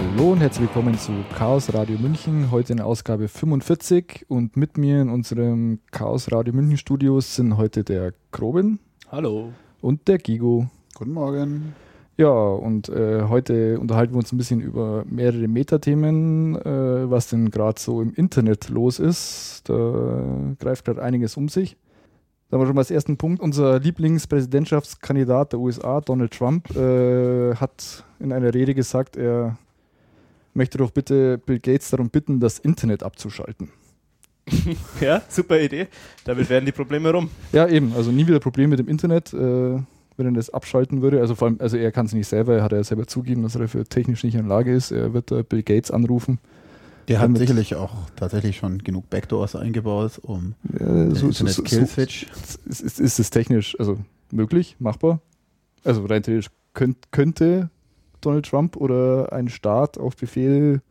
Hallo und herzlich willkommen zu Chaos Radio München, heute in Ausgabe 45 und mit mir in unserem Chaos Radio München Studios sind heute der Krobin. Hallo. Und der Gigo. Guten Morgen. Ja, und äh, heute unterhalten wir uns ein bisschen über mehrere Metathemen, äh, was denn gerade so im Internet los ist. Da greift gerade einiges um sich. Da haben wir schon mal als ersten Punkt. Unser Lieblingspräsidentschaftskandidat der USA, Donald Trump, äh, hat in einer Rede gesagt, er möchte doch bitte Bill Gates darum bitten, das Internet abzuschalten. ja, super Idee. Damit wären die Probleme rum. Ja, eben. Also nie wieder Probleme mit dem Internet, äh, wenn er das abschalten würde. Also vor allem, also er kann es nicht selber, er hat ja selber zugegeben, dass er dafür technisch nicht in der Lage ist. Er wird da Bill Gates anrufen der hat sicherlich auch tatsächlich schon genug Backdoors eingebaut, um ja, so, Internet so, Kill Switch. So, ist, ist es technisch also möglich, machbar? Also rein theoretisch könnt, könnte Donald Trump oder ein Staat auf Befehl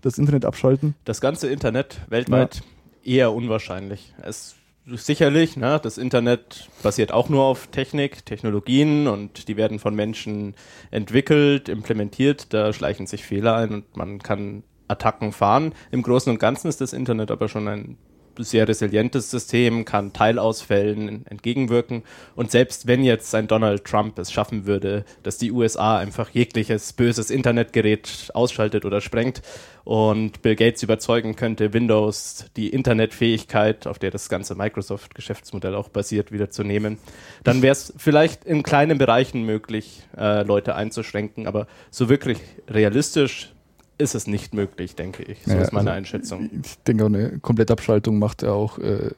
das Internet abschalten? Das ganze Internet weltweit ja. eher unwahrscheinlich. Es sicherlich, ne, das Internet basiert auch nur auf Technik, Technologien und die werden von Menschen entwickelt, implementiert, da schleichen sich Fehler ein und man kann Attacken fahren. Im Großen und Ganzen ist das Internet aber schon ein sehr resilientes System, kann Teilausfällen entgegenwirken. Und selbst wenn jetzt ein Donald Trump es schaffen würde, dass die USA einfach jegliches böses Internetgerät ausschaltet oder sprengt und Bill Gates überzeugen könnte, Windows, die Internetfähigkeit, auf der das ganze Microsoft-Geschäftsmodell auch basiert, wieder zu nehmen, dann wäre es vielleicht in kleinen Bereichen möglich, äh, Leute einzuschränken. Aber so wirklich realistisch ist es nicht möglich, denke ich. So ja, ist meine also Einschätzung. Ich denke, eine Komplettabschaltung macht ja auch äh,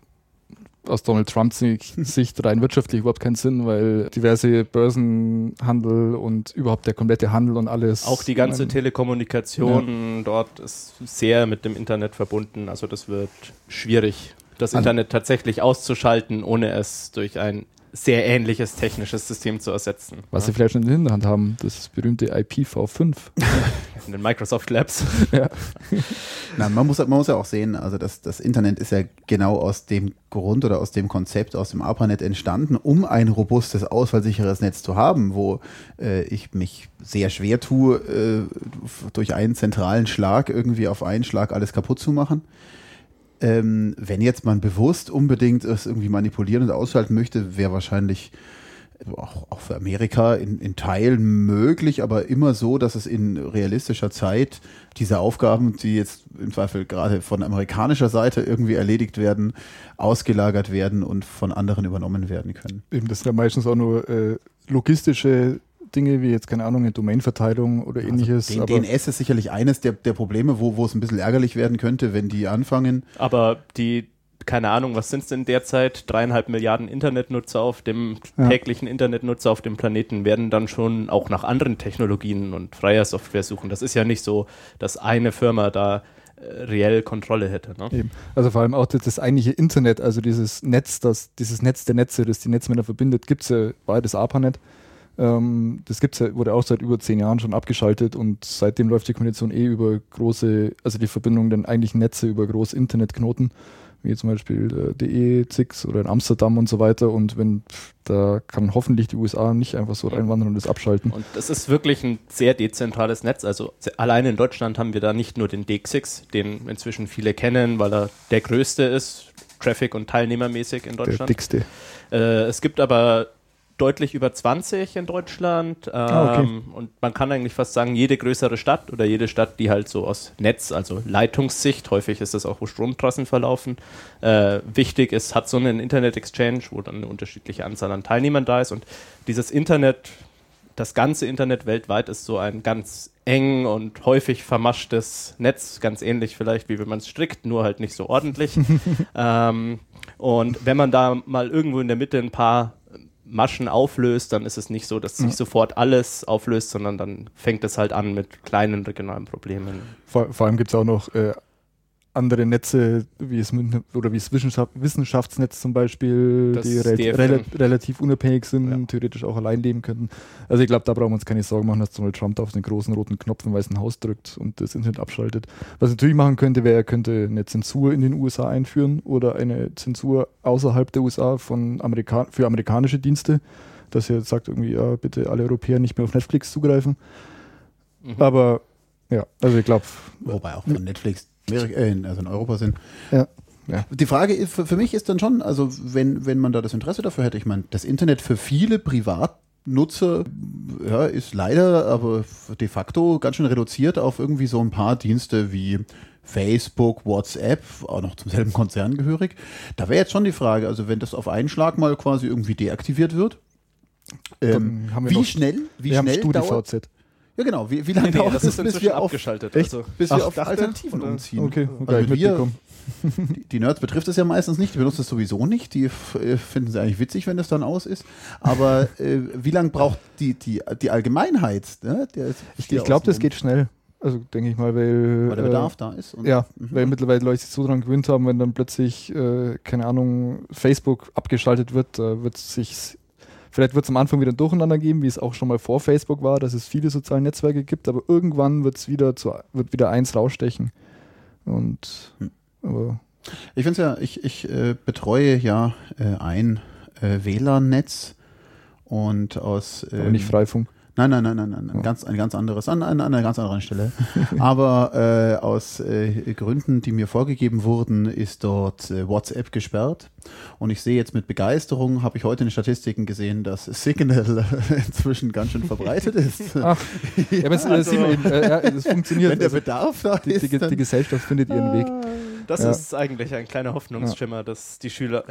aus Donald Trumps Sicht rein wirtschaftlich überhaupt keinen Sinn, weil diverse Börsenhandel und überhaupt der komplette Handel und alles. Auch die ganze Telekommunikation ja. dort ist sehr mit dem Internet verbunden. Also das wird schwierig, das Internet tatsächlich auszuschalten, ohne es durch ein sehr ähnliches technisches System zu ersetzen. Was ja. sie vielleicht schon in der Hinterhand haben, das berühmte IPv5. in den Microsoft Labs. ja. Nein, man muss, man muss ja auch sehen, also das, das Internet ist ja genau aus dem Grund oder aus dem Konzept, aus dem ARPANET entstanden, um ein robustes, ausfallsicheres Netz zu haben, wo äh, ich mich sehr schwer tue, äh, durch einen zentralen Schlag irgendwie auf einen Schlag alles kaputt zu machen. Ähm, wenn jetzt man bewusst unbedingt es irgendwie manipulieren und ausschalten möchte, wäre wahrscheinlich auch, auch für Amerika in, in Teilen möglich, aber immer so, dass es in realistischer Zeit diese Aufgaben, die jetzt im Zweifel gerade von amerikanischer Seite irgendwie erledigt werden, ausgelagert werden und von anderen übernommen werden können. Eben, das sind ja meistens auch nur äh, logistische Dinge wie jetzt, keine Ahnung, eine Domainverteilung oder also ähnliches. Den, DNS ist sicherlich eines der, der Probleme, wo, wo es ein bisschen ärgerlich werden könnte, wenn die anfangen. Aber die, keine Ahnung, was sind es denn derzeit? Dreieinhalb Milliarden Internetnutzer auf dem ja. täglichen Internetnutzer auf dem Planeten werden dann schon auch nach anderen Technologien und freier Software suchen. Das ist ja nicht so, dass eine Firma da äh, reell Kontrolle hätte. Ne? Also vor allem auch das, das, eigentliche Internet, also dieses Netz, das, dieses Netz der Netze, das die Netzmänner verbindet, gibt es ja, das ARPANET. Ähm, das gibt's ja, wurde auch seit über zehn Jahren schon abgeschaltet und seitdem läuft die Kommunikation eh über große, also die Verbindung den eigentlichen Netze über große Internetknoten, wie zum Beispiel äh, DE, ZIX oder in Amsterdam und so weiter. Und wenn da kann hoffentlich die USA nicht einfach so reinwandern und das abschalten. Und das ist wirklich ein sehr dezentrales Netz. Also allein in Deutschland haben wir da nicht nur den DXX, den inzwischen viele kennen, weil er der größte ist, Traffic- und teilnehmermäßig in Deutschland. Der dickste. Äh, es gibt aber deutlich über 20 in Deutschland. Ähm, ah, okay. Und man kann eigentlich fast sagen, jede größere Stadt oder jede Stadt, die halt so aus Netz, also Leitungssicht, häufig ist das auch, wo Stromtrassen verlaufen, äh, wichtig ist, hat so einen Internet-Exchange, wo dann eine unterschiedliche Anzahl an Teilnehmern da ist. Und dieses Internet, das ganze Internet weltweit ist so ein ganz eng und häufig vermaschtes Netz, ganz ähnlich vielleicht, wie wenn man es strickt, nur halt nicht so ordentlich. ähm, und wenn man da mal irgendwo in der Mitte ein paar Maschen auflöst, dann ist es nicht so, dass sich ja. sofort alles auflöst, sondern dann fängt es halt an mit kleinen regionalen Problemen. Vor, vor allem gibt es auch noch äh, andere Netze, wie es oder wie das Wissenschaft, Wissenschaftsnetz zum Beispiel, das die re rel relativ unabhängig sind, ja. theoretisch auch allein leben könnten. Also ich glaube, da brauchen wir uns keine Sorgen machen, dass Donald Trump da auf den großen roten Knopf im Weißen Haus drückt und das Internet abschaltet. Was er natürlich machen könnte, wäre, er könnte eine Zensur in den USA einführen oder eine Zensur außerhalb der USA von Amerika für amerikanische Dienste, dass er sagt irgendwie, ja, bitte alle Europäer nicht mehr auf Netflix zugreifen. Mhm. Aber Ja, also ich glaube. Wobei auch von Netflix, äh, also in Europa sind. Ja. Ja. Die Frage ist, für, für mich ist dann schon, also wenn, wenn man da das Interesse dafür hätte, ich meine, das Internet für viele Privatnutzer ja, ist leider aber de facto ganz schön reduziert auf irgendwie so ein paar Dienste wie Facebook, WhatsApp, auch noch zum selben Konzern gehörig. Da wäre jetzt schon die Frage, also wenn das auf einen Schlag mal quasi irgendwie deaktiviert wird, ähm, wie schnell, wie wir schnell haben dauert, ja, genau. Wie, wie lange Nee, nee, dauert das es, ist bis wir auf, abgeschaltet. echt, Also, bis wir Ach, auf dachte? Alternativen Oder? umziehen? Okay, Also gar nicht wir, mitbekommen. die, die Nerds betrifft es ja meistens nicht, die benutzen es sowieso nicht, die äh, finden es eigentlich witzig, wenn das dann aus ist. Aber äh, wie lange braucht die, die, die Allgemeinheit? Ne? Der, Ich, ich glaube, das geht schnell. Also denke ich mal, weil. Weil der äh, Bedarf da ist. Und, Ja, Mhm. weil mittlerweile Leute sich so dran gewöhnt haben, wenn dann plötzlich, äh, keine Ahnung, Facebook abgeschaltet wird, da wird sich, vielleicht wird es am Anfang wieder ein Durcheinander geben, wie es auch schon mal vor Facebook war, dass es viele soziale Netzwerke gibt, aber irgendwann wird's wieder zu, wird wieder eins rausstechen. Und, Hm. aber, Ich finde es ja, ich, ich äh, betreue ja äh, ein äh, WLAN-Netz und aus. aber ähm, nicht Freifunk. Nein, nein, nein, nein, nein, ein ganz, ein ganz anderes, an, an, an einer ganz anderen Stelle. Aber äh, aus äh, Gründen, die mir vorgegeben wurden, ist dort äh, WhatsApp gesperrt. Und ich sehe jetzt mit Begeisterung, habe ich heute in den Statistiken gesehen, dass Signal inzwischen ganz schön verbreitet ist. Ach, ja, aber es, also- äh, sieht man eben, äh, ja, es funktioniert. Wenn der Also, Bedarf da die, ist, die, die Gesellschaft findet ihren Weg. Das Ja. ist eigentlich ein kleiner Hoffnungsschimmer, dass die Schüler,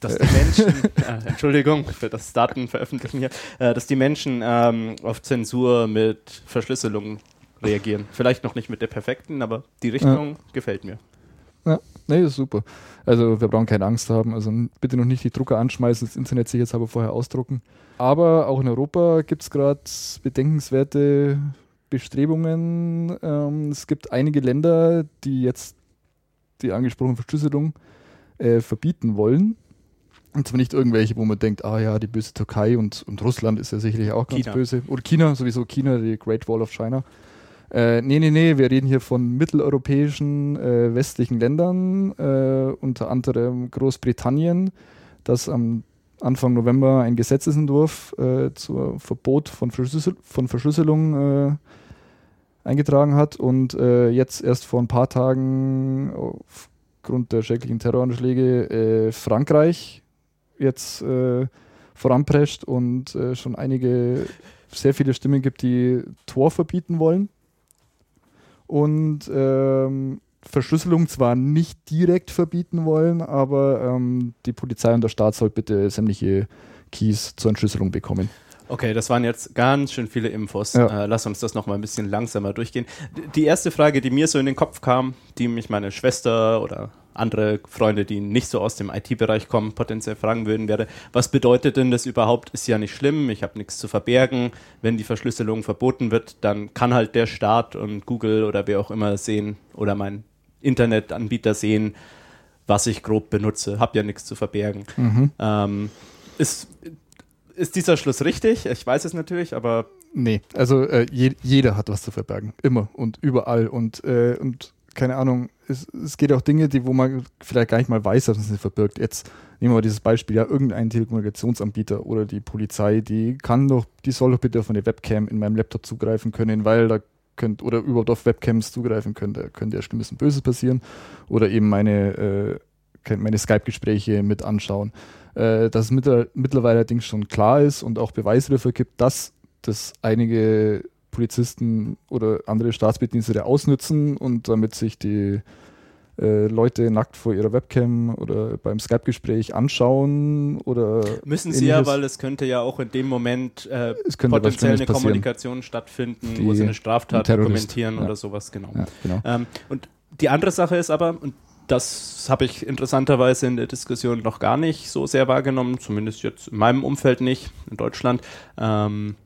dass die Menschen, äh, Entschuldigung für das Datenveröffentlichen hier, äh, dass die Menschen ähm, auf Zensur mit Verschlüsselung reagieren. Vielleicht noch nicht mit der perfekten, aber die Richtung gefällt mir. Ja, nee, ist super. Also wir brauchen keine Angst haben. Also bitte noch nicht die Drucker anschmeißen, das Internet sicherheitshalber vorher ausdrucken. Aber auch in Europa gibt es gerade bedenkenswerte Bestrebungen. Ähm, es gibt einige Länder, die jetzt die angesprochene Verschlüsselung äh, verbieten wollen. Und zwar nicht irgendwelche, wo man denkt, ah ja, die böse Türkei und, und Russland ist ja sicherlich auch ganz China. böse. Oder China, sowieso China, die Great Wall of China. Äh, nee, nee, nee, wir reden hier von mitteleuropäischen äh, westlichen Ländern, äh, unter anderem Großbritannien, das am Anfang November ein Gesetzesentwurf äh, zum Verbot von, Verschlüssel von Verschlüsselung äh, eingetragen hat und äh, jetzt erst vor ein paar Tagen aufgrund der schrecklichen Terroranschläge äh, Frankreich jetzt äh, voranprescht und äh, schon einige, sehr viele Stimmen gibt, die Tor verbieten wollen. Und ähm, Verschlüsselung zwar nicht direkt verbieten wollen, aber ähm, die Polizei und der Staat soll bitte sämtliche Keys zur Entschlüsselung bekommen. Okay, das waren jetzt ganz schön viele Infos. Ja. Äh, lass uns das nochmal ein bisschen langsamer durchgehen. Die erste Frage, die mir so in den Kopf kam, die mich meine Schwester oder andere Freunde, die nicht so aus dem IT-Bereich kommen, potenziell fragen würden, wäre, was bedeutet denn das überhaupt? Ist ja nicht schlimm, ich habe nichts zu verbergen. Wenn die Verschlüsselung verboten wird, dann kann halt der Staat und Google oder wer auch immer sehen oder mein Internetanbieter sehen, was ich grob benutze. Hab ja nichts zu verbergen. Ähm, ist, ist dieser Schluss richtig? Ich weiß es natürlich, aber Nee, also äh, je, jeder hat was zu verbergen. Immer und überall. Und, äh, und keine Ahnung, es, es geht auch Dinge, die, wo man vielleicht gar nicht mal weiß, dass man sie verbirgt. Jetzt nehmen wir mal dieses Beispiel, ja, irgendein Telekommunikationsanbieter oder die Polizei, die kann doch, die soll doch bitte auf eine Webcam in meinem Laptop zugreifen können, weil da könnt, oder überhaupt auf Webcams zugreifen können, da könnte ja Schlimmes und Böses passieren. Oder eben meine, äh, meine Skype-Gespräche mit anschauen. Äh, dass es mittler- mittlerweile allerdings schon klar ist und auch Beweise dafür gibt, dass das einige Polizisten oder andere Staatsbedienstete ausnützen und damit sich die äh, Leute nackt vor ihrer Webcam oder beim Skype-Gespräch anschauen oder müssen sie ja, ähnliches. weil es könnte ja auch in dem Moment äh, potenziell eine. Kommunikation stattfinden, wo Die- sie eine Straftat ein dokumentieren ja. oder sowas, genau. Ja, genau. Ähm, und die andere Sache ist aber, und das habe ich interessanterweise in der Diskussion noch gar nicht so sehr wahrgenommen, zumindest jetzt in meinem Umfeld nicht, in Deutschland, ähm,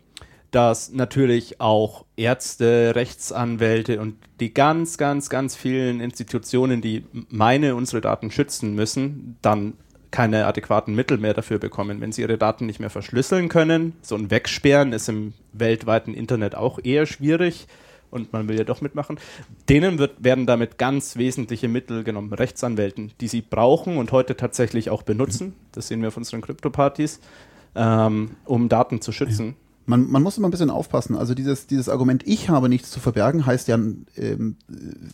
dass natürlich auch Ärzte, Rechtsanwälte und die ganz, ganz, ganz vielen Institutionen, die meine, unsere Daten schützen müssen, dann keine adäquaten Mittel mehr dafür bekommen. Wenn sie ihre Daten nicht mehr verschlüsseln können, so ein Wegsperren ist im weltweiten Internet auch eher schwierig und man will ja doch mitmachen. Denen wird, werden damit ganz wesentliche Mittel genommen, Rechtsanwälten, die sie brauchen und heute tatsächlich auch benutzen. Das sehen wir auf unseren Krypto-Partys, ähm, um Daten zu schützen. Man, man muss immer ein bisschen aufpassen. Also dieses, dieses Argument, ich habe nichts zu verbergen, heißt ja ähm,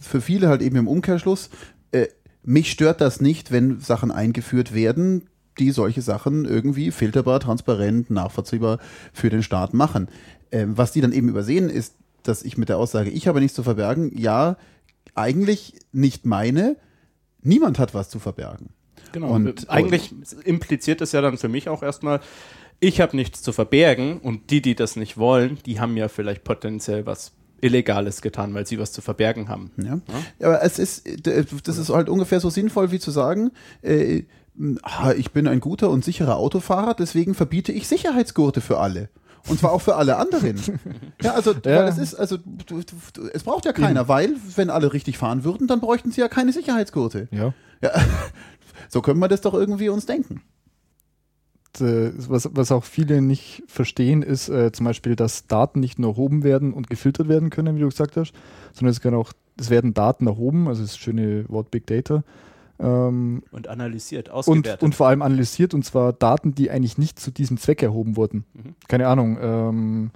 für viele halt eben im Umkehrschluss, äh, mich stört das nicht, wenn Sachen eingeführt werden, die solche Sachen irgendwie filterbar, transparent, nachvollziehbar für den Staat machen. Ähm, was die dann eben übersehen, ist, dass ich mit der Aussage, ich habe nichts zu verbergen, ja, eigentlich nicht meine, niemand hat was zu verbergen. Genau. Und eigentlich impliziert es ja dann für mich auch erstmal, ich habe nichts zu verbergen und die, die das nicht wollen, die haben ja vielleicht potenziell was Illegales getan, weil sie was zu verbergen haben. Ja. ja. Aber es ist, das ist halt ungefähr so sinnvoll wie zu sagen, äh, ich bin ein guter und sicherer Autofahrer, deswegen verbiete ich Sicherheitsgurte für alle. Und zwar auch für alle anderen. ja, also, ja. es ist, also, du, du, es braucht ja keiner, Eben. weil, wenn alle richtig fahren würden, dann bräuchten sie ja keine Sicherheitsgurte. Ja. ja. So können wir das doch irgendwie uns denken. Was, was auch viele nicht verstehen, ist äh, zum Beispiel, dass Daten nicht nur erhoben werden und gefiltert werden können, wie du gesagt hast, sondern es, kann auch, es werden Daten erhoben, also das schöne Wort Big Data. Ähm, und analysiert, ausgewertet. Und, und, vor allem analysiert, und zwar Daten, die eigentlich nicht zu diesem Zweck erhoben wurden. Mhm. Keine Ahnung. Ähm,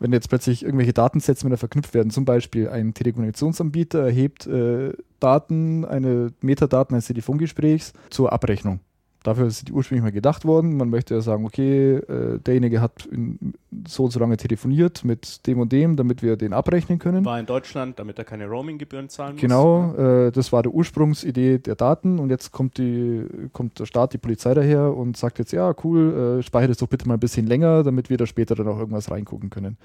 wenn jetzt plötzlich irgendwelche Datensets miteinander verknüpft werden, zum Beispiel ein Telekommunikationsanbieter erhebt äh, Daten, eine Metadaten eines Telefongesprächs zur Abrechnung. Dafür ist die ursprünglich mal gedacht worden. Man möchte ja sagen, okay, äh, derjenige hat in, so und so lange telefoniert mit dem und dem, damit wir den abrechnen können. War in Deutschland, damit er keine Roaming-Gebühren zahlen muss. Genau, äh, das war die Ursprungsidee der Daten und jetzt kommt, die, kommt der Staat, die Polizei daher und sagt jetzt, ja, cool, äh, speichere das doch bitte mal ein bisschen länger, damit wir da später dann auch irgendwas reingucken können.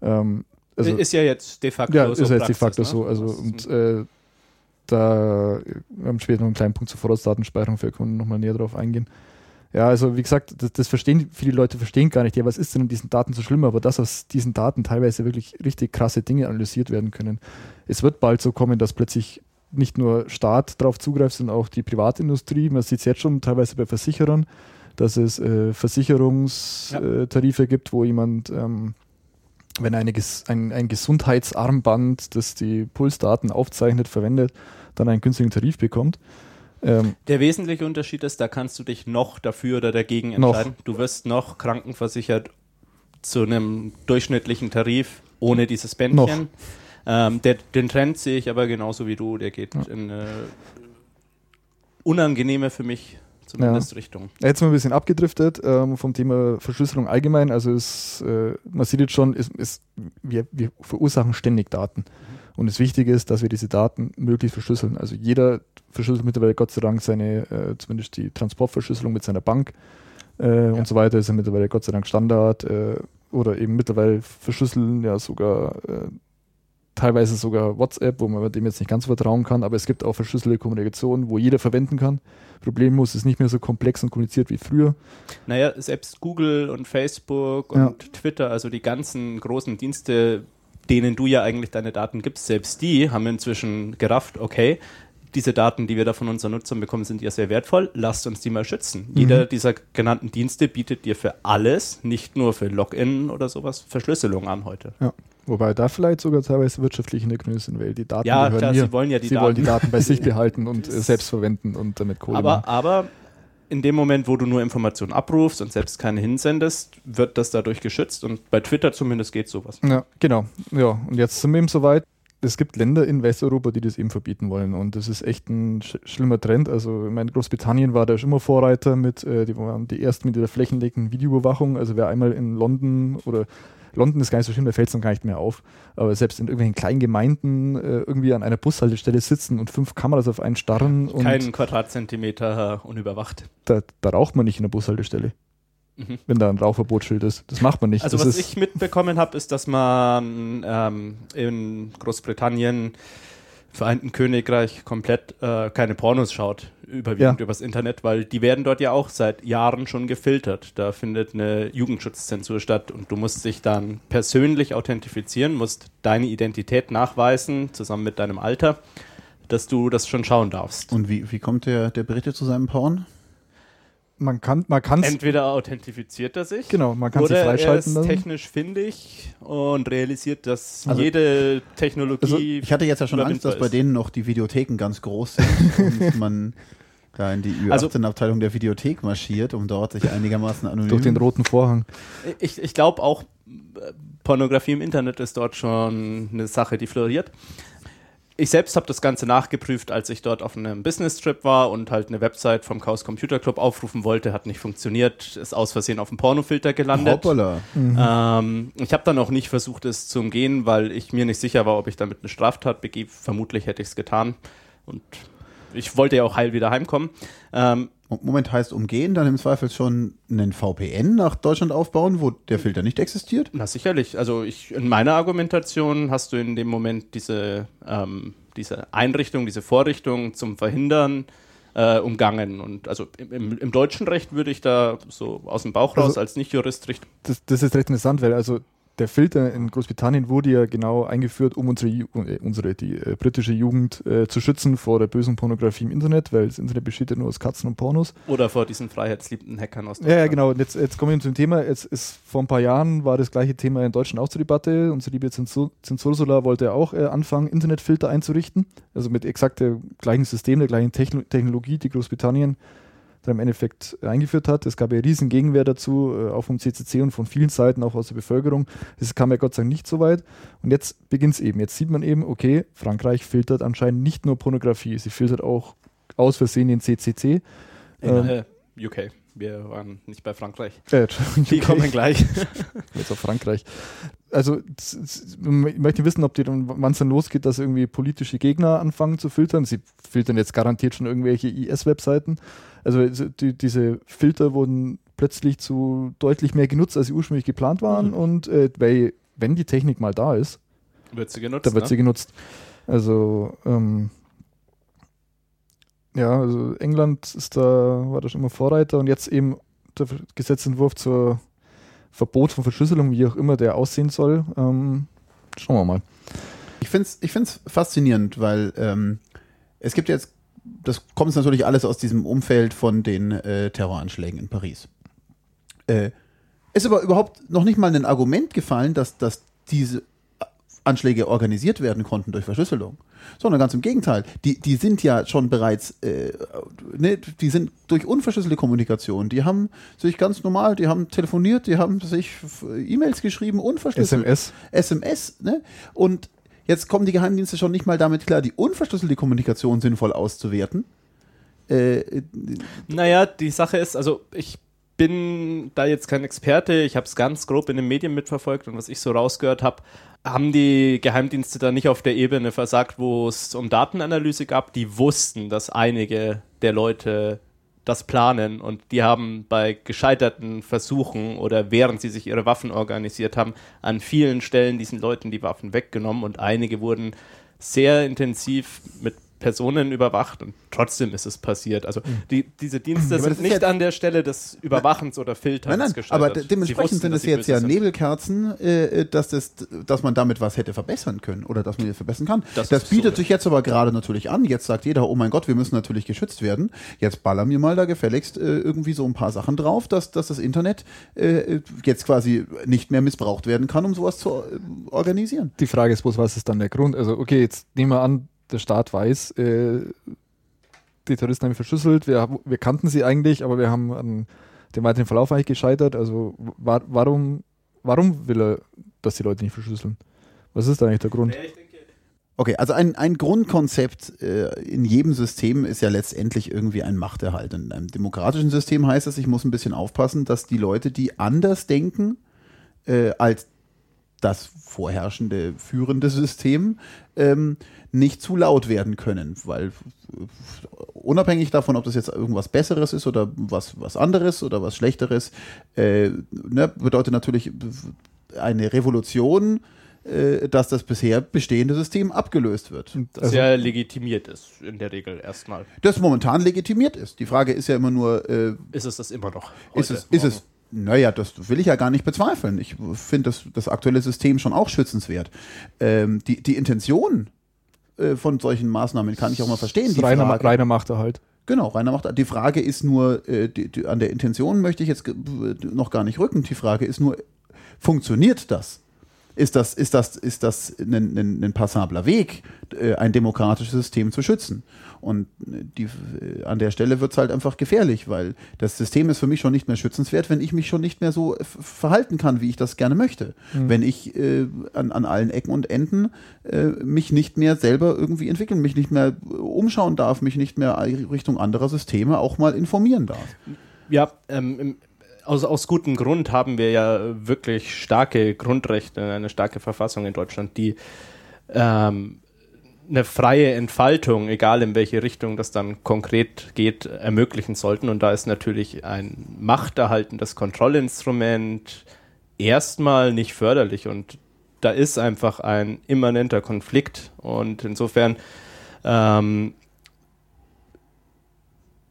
Ähm, also, ist ja jetzt de facto ja, so. Ja, ist jetzt de facto ne? so. Also, und äh, da wir haben später noch einen kleinen Punkt zur Vorausdatenspeicherung für Kunden nochmal näher drauf eingehen. Ja, also wie gesagt, das, das, verstehen viele Leute verstehen gar nicht. Ja, was ist denn in diesen Daten so schlimm? Aber dass aus diesen Daten teilweise wirklich richtig krasse Dinge analysiert werden können. Es wird bald so kommen, dass plötzlich nicht nur Staat darauf zugreift, sondern auch die Privatindustrie. Man sieht es jetzt schon teilweise bei Versicherern, dass es äh, Versicherungstarife ja. gibt, wo jemand ähm, wenn eine, ein, ein Gesundheitsarmband, das die Pulsdaten aufzeichnet, verwendet, dann einen günstigen Tarif bekommt. Ähm, der wesentliche Unterschied ist, da kannst du dich noch dafür oder dagegen entscheiden. Noch. Du wirst noch krankenversichert zu einem durchschnittlichen Tarif ohne dieses Bändchen. Ähm, der, den Trend sehe ich aber genauso wie du. Der geht ja. in eine unangenehme für mich zumindest ja. Richtung. Jetzt mal ein bisschen abgedriftet ähm, vom Thema Verschlüsselung allgemein. Also es, äh, man sieht jetzt schon, es, es, wir, wir verursachen ständig Daten. Mhm. Und das Wichtige ist, dass wir diese Daten möglichst verschlüsseln. Also jeder verschlüsselt mittlerweile Gott sei Dank seine, äh, zumindest die Transportverschlüsselung mit seiner Bank äh, ja. und so weiter, ist ja mittlerweile Gott sei Dank Standard. Äh, oder eben mittlerweile verschlüsseln ja sogar äh, teilweise sogar WhatsApp, wo man dem jetzt nicht ganz vertrauen kann, aber es gibt auch verschlüsselte Kommunikation, wo jeder verwenden kann. Problem muss, ist nicht mehr so komplex und kompliziert wie früher. Naja, selbst Google und Facebook und ja. Twitter, also die ganzen großen Dienste, denen du ja eigentlich deine Daten gibst, selbst die haben inzwischen gerafft, okay, diese Daten, die wir da von unseren Nutzern bekommen, sind ja sehr wertvoll. Lasst uns die mal schützen. Mhm. Jeder dieser genannten Dienste bietet dir für alles, nicht nur für Login oder sowas, Verschlüsselung an heute. Ja. Wobei da vielleicht sogar teilweise wirtschaftliche Hintergründe sind, weil die Daten ja, gehören klar, mir. Sie wollen ja die sie Daten. wollen die Daten bei sich behalten und äh, selbst verwenden und damit Kohle aber, machen. Aber in dem Moment, wo du nur Informationen abrufst und selbst keine hinsendest, wird das dadurch geschützt und bei Twitter zumindest geht sowas. Ja, genau. Ja, und jetzt sind wir eben soweit. Es gibt Länder in Westeuropa, die das eben verbieten wollen und das ist echt ein sch schlimmer Trend. Also ich meine, Großbritannien war da schon immer Vorreiter mit, äh, die waren die ersten mit der flächendeckenden Videoüberwachung. Also wer einmal in London oder London ist gar nicht so schlimm, da fällt es dann gar nicht mehr auf. Aber selbst in irgendwelchen kleinen Gemeinden äh, irgendwie an einer Bushaltestelle sitzen und fünf Kameras auf einen starren. Und Keinen Quadratzentimeter unüberwacht. Da, da raucht man nicht in der Bushaltestelle. Mhm. Wenn da ein Rauchverbotsschild ist. Das macht man nicht. Also das was ich mitbekommen habe, ist, dass man ähm, in Großbritannien Vereinten Königreich komplett äh, keine Pornos schaut, überwiegend ja. übers Internet, weil die werden dort ja auch seit Jahren schon gefiltert. Da findet eine Jugendschutzzensur statt und du musst dich dann persönlich authentifizieren, musst deine Identität nachweisen, zusammen mit deinem Alter, dass du das schon schauen darfst. Und wie, wie kommt der, der Brite zu seinem Porn? Man kann man kann's entweder authentifiziert er sich genau man kann oder freischalten er ist technisch findig und realisiert dass also, jede Technologie also ich hatte jetzt ja schon Angst dass bei denen noch die Videotheken ganz groß sind und man da in die Ü18-Abteilung also, der Videothek marschiert, um dort sich einigermaßen anonym... Durch den roten Vorhang. Ich, ich glaube auch, Pornografie im Internet ist dort schon eine Sache, die floriert ich selbst habe das Ganze nachgeprüft, als ich dort auf einem Business-Trip war und halt eine Website vom Chaos Computer Club aufrufen wollte, hat nicht funktioniert, ist aus Versehen auf dem Pornofilter gelandet. Hoppala. Mhm. Ähm, ich habe dann auch nicht versucht, es zu umgehen, weil ich mir nicht sicher war, ob ich damit eine Straftat begehe. Vermutlich hätte ich es getan und ich wollte ja auch heil wieder heimkommen. Ähm, Moment heißt umgehen, dann im Zweifel schon einen VPN nach Deutschland aufbauen, wo der Filter nicht existiert? Na sicherlich. Also ich, in meiner Argumentation hast du in dem Moment diese, ähm, diese Einrichtung, diese Vorrichtung zum Verhindern äh, umgangen. Und also im, im, deutschen Recht würde ich da so aus dem Bauch raus also, als Nicht-Jurist richten. Das, das ist recht interessant, weil also der Filter in Großbritannien wurde ja genau eingeführt, um unsere, äh, unsere die äh, britische Jugend äh, zu schützen vor der bösen Pornografie im Internet, weil das Internet besteht ja nur aus Katzen und Pornos. Oder vor diesen freiheitsliebenden Hackern aus Deutschland. Ja, ja genau. Jetzt, jetzt kommen wir zum Thema. Jetzt ist vor ein paar Jahren war das gleiche Thema in Deutschland auch zur Debatte. Unsere liebe Zensur, Zensursula wollte auch äh, anfangen, Internetfilter einzurichten. Also mit exakt dem gleichen System, der gleichen Techno Technologie, die Großbritannien dann im Endeffekt eingeführt hat. Es gab ja riesen Gegenwehr dazu, äh, auch vom CCC und von vielen Seiten, auch aus der Bevölkerung. Es kam ja Gott sei Dank nicht so weit. Und jetzt beginnt es eben. Jetzt sieht man eben, okay, Frankreich filtert anscheinend nicht nur Pornografie, sie filtert auch aus Versehen den CCC. Ähm, äh, UK. Wir waren nicht bei Frankreich. Äh, Die kommen gleich. Jetzt auf Frankreich. Also, ich möchte wissen, ob die dann, wann es dann losgeht, dass irgendwie politische Gegner anfangen zu filtern. Sie filtern jetzt garantiert schon irgendwelche IS-Webseiten. Also die, diese Filter wurden plötzlich zu deutlich mehr genutzt, als sie ursprünglich geplant waren. Mhm. Und äh, weil, wenn die Technik mal da ist, wird sie genutzt. Da wird ne? sie genutzt. Also ähm, ja, also England ist da, war da schon immer Vorreiter und jetzt eben der Gesetzentwurf zur Verbot von Verschlüsselung, wie auch immer der aussehen soll. Ähm, schauen wir mal. Ich finde es ich find's faszinierend, weil ähm, es gibt jetzt das kommt natürlich alles aus diesem Umfeld von den äh, Terroranschlägen in Paris. Äh, ist aber überhaupt noch nicht mal ein Argument gefallen, dass, dass diese Anschläge organisiert werden konnten durch Verschlüsselung. Sondern ganz im Gegenteil. Die, die sind ja schon bereits, äh, ne, die sind durch unverschlüsselte Kommunikation. Die haben sich ganz normal, die haben telefoniert, die haben sich E-Mails geschrieben, unverschlüsselt. SMS. SMS, ne? Und Jetzt kommen die Geheimdienste schon nicht mal damit klar, die unverschlüsselte Kommunikation sinnvoll auszuwerten. Äh, naja, die Sache ist, also ich bin da jetzt kein Experte, ich habe es ganz grob in den Medien mitverfolgt und was ich so rausgehört habe, haben die Geheimdienste da nicht auf der Ebene versagt, wo es um Datenanalyse gab. Die wussten, dass einige der Leute das planen und die haben bei gescheiterten Versuchen oder während sie sich ihre Waffen organisiert haben, an vielen Stellen diesen Leuten die Waffen weggenommen und einige wurden sehr intensiv mit Personen überwacht und trotzdem ist es passiert. Also hm. die, diese Dienste ja, sind nicht an der Stelle des Überwachens oder Filterns nein, nein, gescheitert. Aber dementsprechend wussten, sind es jetzt ja Nebelkerzen, äh, dass, das, dass man damit was hätte verbessern können oder dass man das verbessern kann. Das, das bietet so, sich jetzt aber gerade natürlich an. Jetzt sagt jeder, oh mein Gott, wir müssen natürlich geschützt werden. Jetzt ballern wir mal da gefälligst äh, irgendwie so ein paar Sachen drauf, dass, dass das Internet äh, jetzt quasi nicht mehr missbraucht werden kann, um sowas zu äh, organisieren. Die Frage ist bloß, was ist dann der Grund? Also okay, jetzt nehmen wir an, der Staat weiß, äh, die Terroristen haben verschlüsselt, wir, wir kannten sie eigentlich, aber wir haben an dem weiteren Verlauf eigentlich gescheitert. Also wa warum, warum will er, dass die Leute nicht verschlüsseln? Was ist da eigentlich der Grund? Okay, also ein, ein Grundkonzept äh, in jedem System ist ja letztendlich irgendwie ein Machterhalt. In einem demokratischen System heißt es, ich muss ein bisschen aufpassen, dass die Leute, die anders denken äh, als das vorherrschende führende System, ähm, nicht zu laut werden können, weil unabhängig davon, ob das jetzt irgendwas Besseres ist oder was, was anderes oder was Schlechteres, äh, ne, bedeutet natürlich eine Revolution, äh, dass das bisher bestehende System abgelöst wird. Das also, ja legitimiert ist, in der Regel erstmal. Das momentan legitimiert ist. Die Frage ist ja immer nur. Äh, ist es das immer noch? Heute, ist es, ist es naja, das will ich ja gar nicht bezweifeln. Ich finde das, das aktuelle System schon auch schützenswert. Ähm, die, die Intention äh, von solchen Maßnahmen kann ich auch mal verstehen. Die reiner, Frage, reiner Machterhalt. Genau, reiner Macht. Die Frage ist nur, äh, die, die, an der Intention möchte ich jetzt noch gar nicht rücken. Die Frage ist nur, funktioniert das? Ist das, ist das, ist das ein, ein, ein passabler Weg, äh, ein demokratisches System zu schützen. Und die, äh, an der Stelle wird es halt einfach gefährlich, weil das System ist für mich schon nicht mehr schützenswert, wenn ich mich schon nicht mehr so verhalten kann, wie ich das gerne möchte. Mhm. Wenn ich äh, an, an allen Ecken und Enden äh, mich nicht mehr selber irgendwie entwickeln, mich nicht mehr umschauen darf, mich nicht mehr Richtung anderer Systeme auch mal informieren darf. Ja, ähm, aus, aus gutem Grund haben wir ja wirklich starke Grundrechte, eine starke Verfassung in Deutschland, die ähm, eine freie Entfaltung, egal in welche Richtung das dann konkret geht, ermöglichen sollten. Und da ist natürlich ein machterhaltendes Kontrollinstrument erstmal nicht förderlich. Und da ist einfach ein immanenter Konflikt. Und insofern ähm,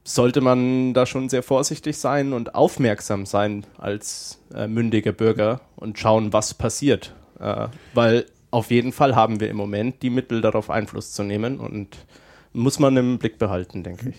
sollte man da schon sehr vorsichtig sein und aufmerksam sein als äh, mündiger Bürger und schauen, was passiert. Äh, weil auf jeden Fall haben wir im Moment die Mittel darauf Einfluss zu nehmen und muss man im Blick behalten, denke ich.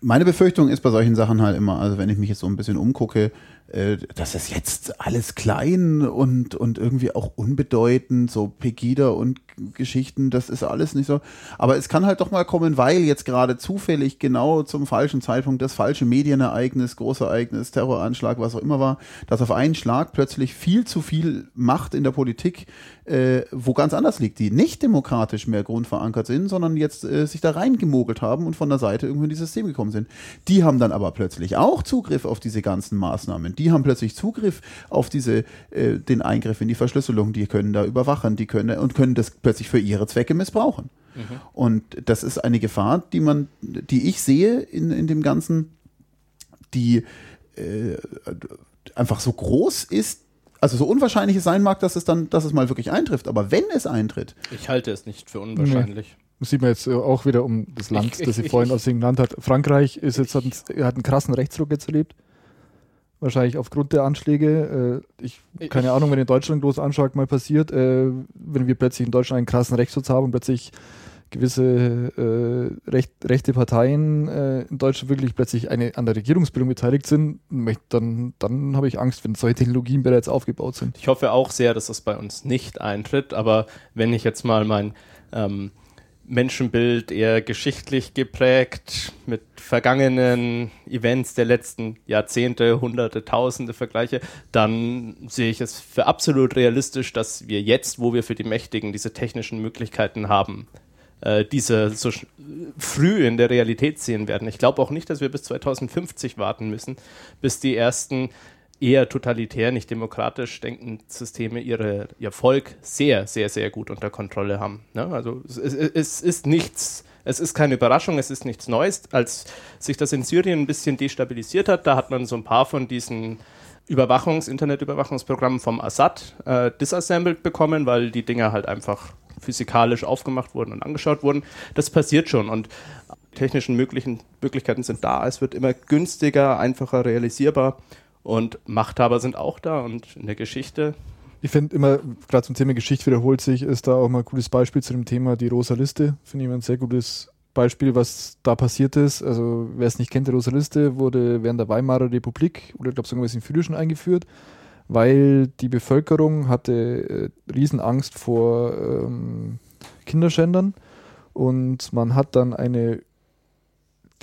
Meine Befürchtung ist bei solchen Sachen halt immer, also wenn ich mich jetzt so ein bisschen umgucke, äh, das ist jetzt alles klein und, und irgendwie auch unbedeutend, so Pegida und Geschichten, das ist alles nicht so. Aber es kann halt doch mal kommen, weil jetzt gerade zufällig genau zum falschen Zeitpunkt das falsche Medienereignis, Großereignis, Terroranschlag, was auch immer war, dass auf einen Schlag plötzlich viel zu viel Macht in der Politik äh, wo ganz anders liegt, die nicht demokratisch mehr grundverankert sind, sondern jetzt äh, sich da reingemogelt haben und von der Seite irgendwie in dieses System gekommen sind. Die haben dann aber plötzlich auch Zugriff auf diese ganzen Maßnahmen. Die haben plötzlich Zugriff auf diese, äh, den Eingriff in die Verschlüsselung. Die können da überwachen, die können und können das plötzlich für ihre Zwecke missbrauchen. Mhm. Und das ist eine Gefahr, die man, die ich sehe in, in dem Ganzen, die äh, einfach so groß ist, also so unwahrscheinlich es sein mag, dass es dann, dass es mal wirklich eintrifft, aber wenn es eintritt. Ich halte es nicht für unwahrscheinlich. Nee. Das sieht man jetzt äh, auch wieder um das Land, ich, das sie vorhin aus dem genannt hat. Frankreich ist jetzt, hat, einen, hat einen krassen Rechtsruck jetzt erlebt. Wahrscheinlich aufgrund der Anschläge. Äh, ich, keine ich, Ahnung, wenn in Deutschland großer Anschlag mal passiert, äh, wenn wir plötzlich in Deutschland einen krassen Rechtsschutz haben und plötzlich gewisse äh, recht, rechte Parteien äh, in Deutschland wirklich plötzlich eine, an der Regierungsbildung beteiligt sind, dann, dann habe ich Angst, wenn solche Technologien bereits aufgebaut sind. Ich hoffe auch sehr, dass das bei uns nicht eintritt, aber wenn ich jetzt mal mein ähm, Menschenbild eher geschichtlich geprägt mit vergangenen Events der letzten Jahrzehnte, Hunderte, Tausende vergleiche, dann sehe ich es für absolut realistisch, dass wir jetzt, wo wir für die Mächtigen diese technischen Möglichkeiten haben, äh, diese so früh in der Realität sehen werden. Ich glaube auch nicht, dass wir bis 2050 warten müssen, bis die ersten eher totalitär, nicht demokratisch denkenden Systeme ihre, ihr Volk sehr, sehr, sehr gut unter Kontrolle haben. Ne? Also es, es, es ist nichts, es ist keine Überraschung, es ist nichts Neues. Als sich das in Syrien ein bisschen destabilisiert hat, da hat man so ein paar von diesen Überwachungs-, Internetüberwachungsprogrammen vom Assad äh, disassembled bekommen, weil die Dinger halt einfach physikalisch aufgemacht wurden und angeschaut wurden. Das passiert schon und technischen möglichen Möglichkeiten sind da. Es wird immer günstiger, einfacher realisierbar und Machthaber sind auch da und in der Geschichte. Ich finde immer, gerade zum Thema Geschichte wiederholt sich, ist da auch mal ein gutes Beispiel zu dem Thema die Rosa Liste. Finde ich ein sehr gutes Beispiel, was da passiert ist. Also, wer es nicht kennt, die Rosa Liste wurde während der Weimarer Republik oder ich glaube sogar in Frühjahr schon eingeführt weil die Bevölkerung hatte äh, Riesenangst vor ähm, Kinderschändern und man hat dann eine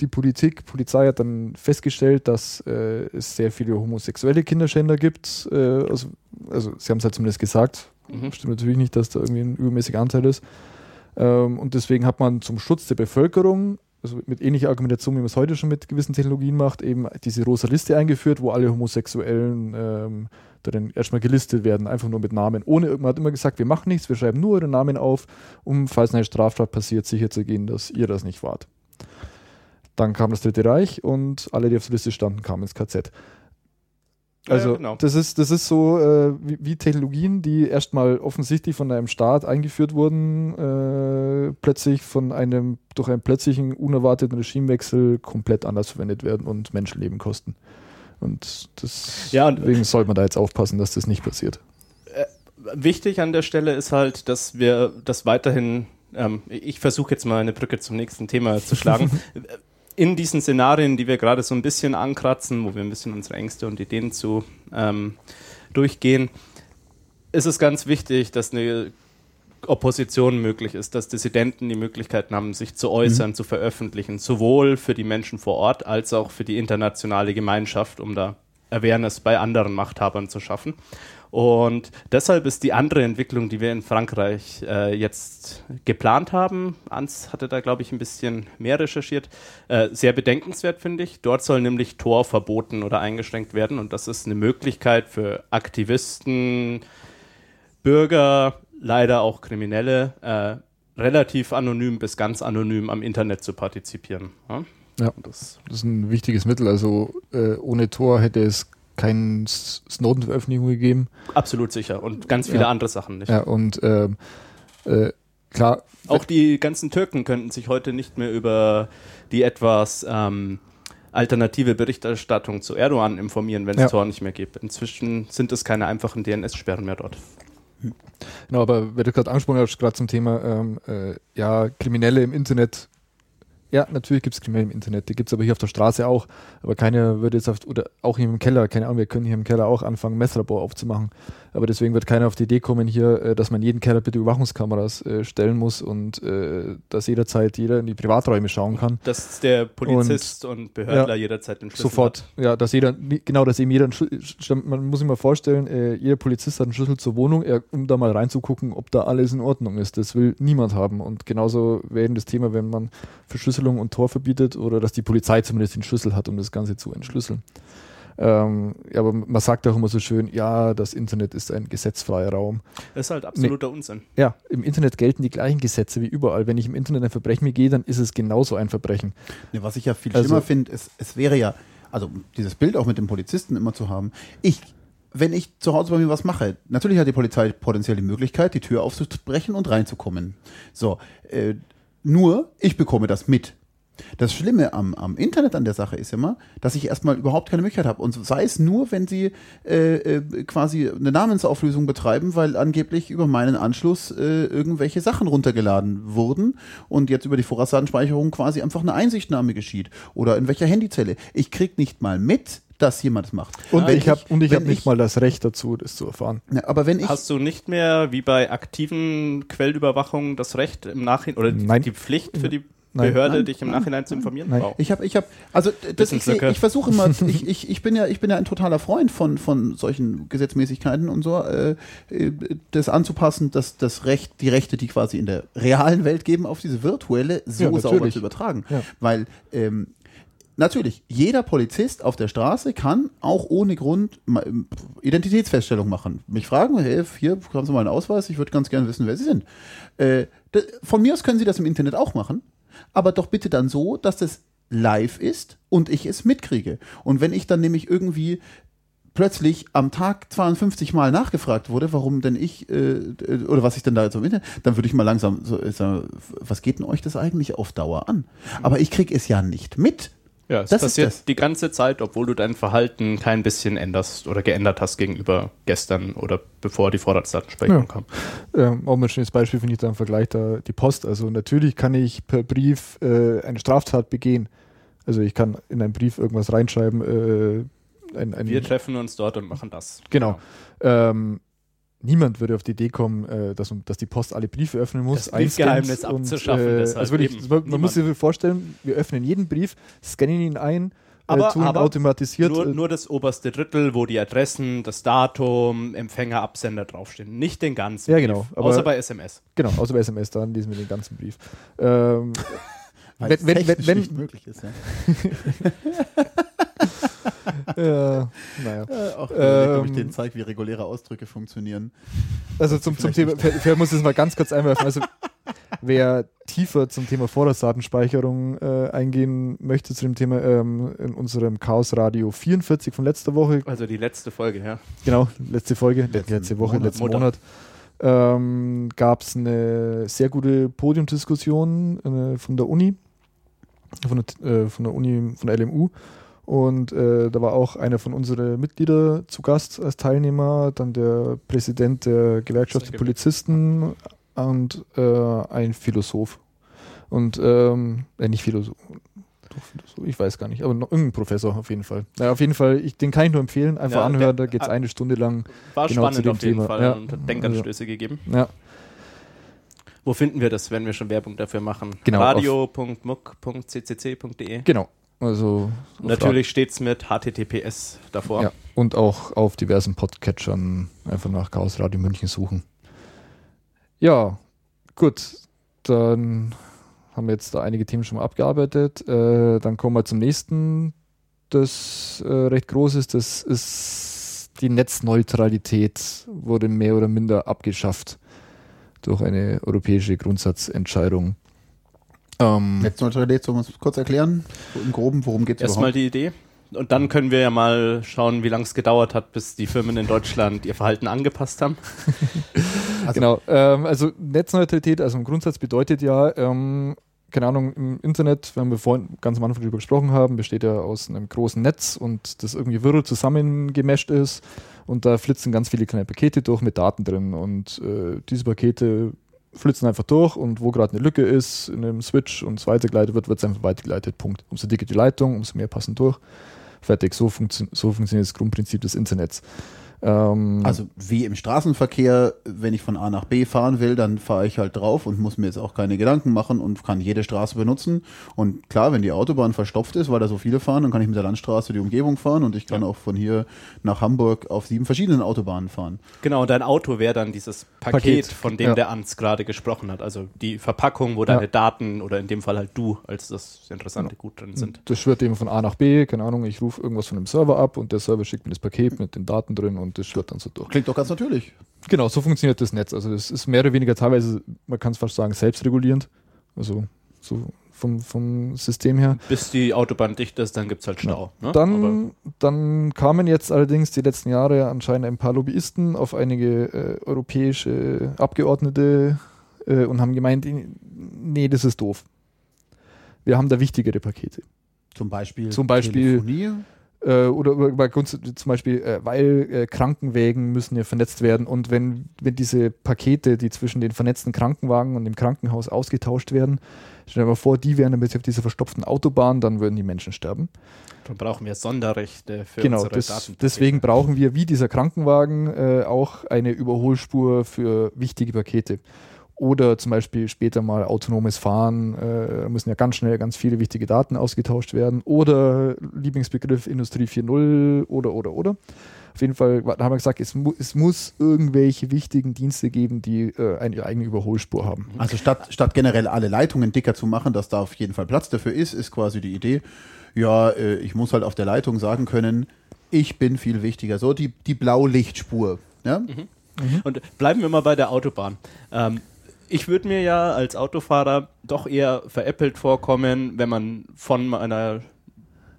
die Politik, Polizei hat dann festgestellt, dass äh, es sehr viele homosexuelle Kinderschänder gibt. Äh, also, also, sie haben es halt zumindest gesagt. Mhm. Stimmt natürlich nicht, dass da irgendwie ein übermäßiger Anteil ist. Ähm, und deswegen hat man zum Schutz der Bevölkerung also mit ähnlicher Argumentation, wie man es heute schon mit gewissen Technologien macht, eben diese rosa Liste eingeführt, wo alle Homosexuellen ähm, dann erstmal gelistet werden, einfach nur mit Namen. Ohne, man hat immer gesagt, wir machen nichts, wir schreiben nur eure Namen auf, um, falls eine Straftat passiert, sicherzugehen, dass ihr das nicht wart. Dann kam das Dritte Reich und alle, die auf der Liste standen, kamen ins KZ. Also ja, genau. das, ist, das ist so äh, wie, wie, Technologien, die erstmal offensichtlich von einem Staat eingeführt wurden, äh, plötzlich von einem durch einen plötzlichen unerwarteten Regimewechsel komplett anders verwendet werden und Menschenleben kosten. Und das, ja, und deswegen sollte man da jetzt aufpassen, dass das nicht passiert. Äh, wichtig an der Stelle ist halt, dass wir das weiterhin, ähm, ich versuche jetzt mal eine Brücke zum nächsten Thema zu schlagen. in diesen Szenarien, die wir gerade so ein bisschen ankratzen, wo wir ein bisschen unsere Ängste und Ideen zu ähm, durchgehen, ist es ganz wichtig, dass eine Opposition möglich ist, dass Dissidenten die Möglichkeiten haben, sich zu äußern, mhm. zu veröffentlichen, sowohl für die Menschen vor Ort als auch für die internationale Gemeinschaft, um da Awareness bei anderen Machthabern zu schaffen. Und deshalb ist die andere Entwicklung, die wir in Frankreich äh, jetzt geplant haben, Ans hatte da, glaube ich, ein bisschen mehr recherchiert, äh, sehr bedenkenswert, finde ich. Dort soll nämlich Tor verboten oder eingeschränkt werden. Und das ist eine Möglichkeit für Aktivisten, Bürger, leider auch Kriminelle, äh, relativ anonym bis ganz anonym am Internet zu partizipieren. Ja, ja das, das, ist ein wichtiges Mittel. Also äh, ohne Tor hätte es keine Snowden-Veröffentlichung gegeben. Absolut sicher. Und ganz viele ja. andere Sachen nicht. Ja, und äh, äh, klar. Auch die ganzen Türken könnten sich heute nicht mehr über die etwas ähm, alternative Berichterstattung zu Erdogan informieren, wenn es ja. Tor nicht mehr gibt. Inzwischen sind es keine einfachen DNS-Sperren mehr dort. Genau, aber wer du gerade angesprochen hast, gerade zum Thema, ähm, äh, ja, Kriminelle im Internet ja, natürlich gibt es Kriminelle im Internet, die gibt es aber hier auf der Straße auch. Aber keiner würde jetzt auf, oder auch hier im Keller, keine Ahnung, wir können hier im Keller auch anfangen, Messlabor aufzumachen. Aber deswegen wird keiner auf die Idee kommen hier, äh, dass man jeden Keller bitte Überwachungskameras äh, stellen muss und äh, dass jederzeit jeder in die Privaträume schauen kann. Dass der Polizist und, und Behördler ja, jederzeit den Schlüssel Sofort, hat. ja, dass jeder, genau, dass eben jeder, man muss sich mal vorstellen, jeder Polizist hat einen Schlüssel zur Wohnung, um da mal reinzugucken, ob da alles in Ordnung ist. Das will niemand haben. Und genauso wäre eben das Thema, wenn man Verschlüsselung und Tor verbietet oder dass die Polizei zumindest den Schlüssel hat, um das Ganze zu entschlüsseln. Ähm, ja, aber man sagt auch immer so schön, ja, das Internet ist ein gesetzfreier Raum. Das ist halt absoluter nee, Unsinn. Ja, im Internet gelten die gleichen Gesetze wie überall. Wenn ich im Internet ein Verbrechen begehe, dann ist es genauso ein Verbrechen. Nee, was ich ja viel also, schlimmer finde, ist, es wäre ja, also dieses Bild auch mit dem Polizisten immer zu haben, ich wenn ich zu Hause bei mir was mache, natürlich hat die Polizei potenziell die Möglichkeit, die Tür aufzubrechen und reinzukommen. So, äh, nur ich bekomme das mit. Das Schlimme am, am Internet an der Sache ist immer, dass ich erstmal überhaupt keine Möglichkeit habe. Und sei es nur, wenn sie äh, äh, quasi eine Namensauflösung betreiben, weil angeblich über meinen Anschluss äh, irgendwelche Sachen runtergeladen wurden und jetzt über die Vorratsdatenspeicherung quasi einfach eine Einsichtnahme geschieht. Oder in welcher Handyzelle. Ich krieg nicht mal mit, dass jemand es macht. Und ich habe und ich habe nicht mal das Recht dazu, das zu erfahren. Ja, aber wenn ich hast du nicht mehr wie bei aktiven Quellüberwachungen das Recht im Nachhinein oder Nein. die Pflicht für die Nein, Behörde, nein, dich im Nachhinein zu informieren? Nein. Wow. Ich habe, ich habe, also das, ich, ich versuche immer, ich, ich, ich bin ja, ich bin ja ein totaler Freund von, von solchen Gesetzmäßigkeiten und so, äh, das anzupassen, dass das Recht, die Rechte, die quasi in der realen Welt geben, auf diese virtuelle so ja, sauber zu übertragen. Ja. Weil ähm, Natürlich, jeder Polizist auf der Straße kann auch ohne Grund Identitätsfeststellung machen. Mich fragen, hey, hier haben Sie mal einen Ausweis, ich würde ganz gerne wissen, wer Sie sind. Äh, von mir aus können Sie das im Internet auch machen aber doch bitte dann so, dass das live ist und ich es mitkriege. Und wenn ich dann nämlich irgendwie plötzlich am Tag 52 Mal nachgefragt wurde, warum denn ich äh, oder was ich denn da jetzt im Internet, dann würde ich mal langsam so äh, sagen, was geht denn euch das eigentlich auf Dauer an? Aber ich kriege es ja nicht mit. Ja, es das passiert die ganze Zeit, obwohl du dein Verhalten kein bisschen änderst oder geändert hast gegenüber gestern oder bevor die Vorratsdatenspeicherung ja. kam. Ähm, auch ein schönes Beispiel finde ich da im Vergleich da die Post. Also natürlich kann ich per Brief äh, eine Straftat begehen. Also ich kann in einen Brief irgendwas reinschreiben. Äh, ein, ein Wir treffen uns dort und machen das. Genau. genau. Ähm, niemand würde auf die Idee kommen, äh, dass, dass, die Post alle Briefe öffnen muss. Das Briefgeheimnis abzuschaffen. Äh, also wirklich, man niemand. muss sich vorstellen, wir öffnen jeden Brief, scannen ihn ein, äh, aber, tun aber automatisiert. Nur, äh, nur, das oberste Drittel, wo die Adressen, das Datum, Empfänger, Absender draufstehen. Nicht den ganzen ja, genau, Brief. außer bei SMS. Genau, außer bei SMS, dann lesen wir den ganzen Brief. Ähm, wenn, wenn, wenn, wenn, nicht möglich ist, ja. ja, naja. Äh, auch ähm, ich denen zeige, wie reguläre Ausdrücke funktionieren. Also zum, zum Thema, vielleicht muss ich es mal ganz kurz einwerfen. Also wer tiefer zum Thema Vorratsdatenspeicherung äh, eingehen möchte, zu dem Thema ähm, in unserem Chaos Radio 44 von letzter Woche. Also die letzte Folge, ja. Genau, letzte Folge, letzten letzte Woche, Monat, letzten Monat. Monat ähm, gab es eine sehr gute Podiumdiskussion äh, von der Uni, von der, äh, von der Uni, von der LMU und äh, da war auch einer von unseren Mitgliedern zu Gast als Teilnehmer, dann der Präsident der Gewerkschaft der Polizisten und äh, ein Philosoph. Und ähm, äh, nicht Philosoph. ich weiß gar nicht, aber noch irgendein Professor auf jeden Fall. Ja, auf jeden Fall, ich, den kann ich nur empfehlen, einfach ja, anhören, da geht es eine Stunde lang. War genau spannend auf jeden Thema. Fall ja. und hat Denkanstöße ja. gegeben. Ja. Wo finden wir das, wenn wir schon Werbung dafür machen? Genau, Radio.muck.ccc.de Genau. Also natürlich steht es mit HTTPS davor. Ja, und auch auf diversen Podcatchern einfach nach Chaos Radio München suchen. Ja, gut. Dann haben wir jetzt da einige Themen schon mal abgearbeitet. Äh, dann kommen wir zum nächsten, das äh, recht groß ist. Das ist die Netzneutralität, wurde mehr oder minder abgeschafft durch eine europäische Grundsatzentscheidung. Ähm, Netzneutralität, sollen wir uns kurz erklären? Im Groben, worum geht es überhaupt? Erstmal die Idee. Und dann können wir ja mal schauen, wie lange es gedauert hat, bis die Firmen in Deutschland ihr Verhalten angepasst haben. also genau. Ähm, also Netzneutralität, also im Grundsatz bedeutet ja, ähm, keine Ahnung, im Internet, wenn wir vorhin ganz am Anfang darüber gesprochen haben, besteht ja aus einem großen Netz und das irgendwie wirr zusammengemescht ist und da flitzen ganz viele kleine Pakete durch mit Daten drin und äh, diese Pakete flitzen einfach durch und wo gerade eine Lücke ist in einem Switch und es weitergeleitet wird, wird es einfach weitergeleitet. Punkt. Umso dicker die Leitung, umso mehr passen durch. Fertig. So, funktio so funktioniert das Grundprinzip des Internets. Ähm, also wie im Straßenverkehr, wenn ich von A nach B fahren will, dann fahre ich halt drauf und muss mir jetzt auch keine Gedanken machen und kann jede Straße benutzen. Und klar, wenn die Autobahn verstopft ist, weil da so viele fahren, dann kann ich mit der Landstraße die Umgebung fahren und ich kann ja. auch von hier nach Hamburg auf sieben verschiedenen Autobahnen fahren. Genau, dein Auto wäre dann dieses Paket, Paket. von dem ja. der Ans gerade gesprochen hat. Also die Verpackung, wo deine ja. Daten oder in dem Fall halt du als das interessante genau. Gut drin sind. Das schwirrt eben von A nach B, keine Ahnung, ich rufe irgendwas von dem Server ab und der Server schickt mir das Paket mit den Daten drin und das schwirrt dann so durch. Klingt doch ganz natürlich. Genau, so funktioniert das Netz. Also es ist mehr oder weniger teilweise, man kann es fast sagen, selbstregulierend. Also so vom, vom System her. Bis die Autobahn dicht ist, dann gibt es halt Stau. Ja. Ne? Dann, dann kamen jetzt allerdings die letzten Jahre anscheinend ein paar Lobbyisten auf einige äh, europäische Abgeordnete äh, und haben gemeint, nee, das ist doof. Wir haben da wichtigere Pakete. Zum Beispiel, Zum Beispiel Telefonie? Äh, oder bei zum Beispiel, äh, weil äh, Krankenwägen müssen ja vernetzt werden und wenn, wenn diese Pakete, die zwischen den vernetzten Krankenwagen und dem Krankenhaus ausgetauscht werden, stell dir mal vor, die wären dann auf dieser verstopften Autobahn, dann würden die Menschen sterben. Dann brauchen wir Sonderrechte für genau, unsere das, Daten. Deswegen brauchen wir, wie dieser Krankenwagen, äh, auch eine Überholspur für wichtige Pakete. Oder zum Beispiel später mal autonomes Fahren, äh, müssen ja ganz schnell ganz viele wichtige Daten ausgetauscht werden. Oder Lieblingsbegriff Industrie 4.0 oder, oder, oder. Auf jeden Fall haben wir gesagt, es, mu es muss irgendwelche wichtigen Dienste geben, die äh, eine eigene Überholspur haben. Also statt, statt generell alle Leitungen dicker zu machen, dass da auf jeden Fall Platz dafür ist, ist quasi die Idee, ja, äh, ich muss halt auf der Leitung sagen können, ich bin viel wichtiger. So die, die Blaulichtspur. Ja? Mhm. Mhm. Und bleiben wir mal bei der Autobahn. Ähm, ich würde mir ja als Autofahrer doch eher veräppelt vorkommen, wenn man von einer,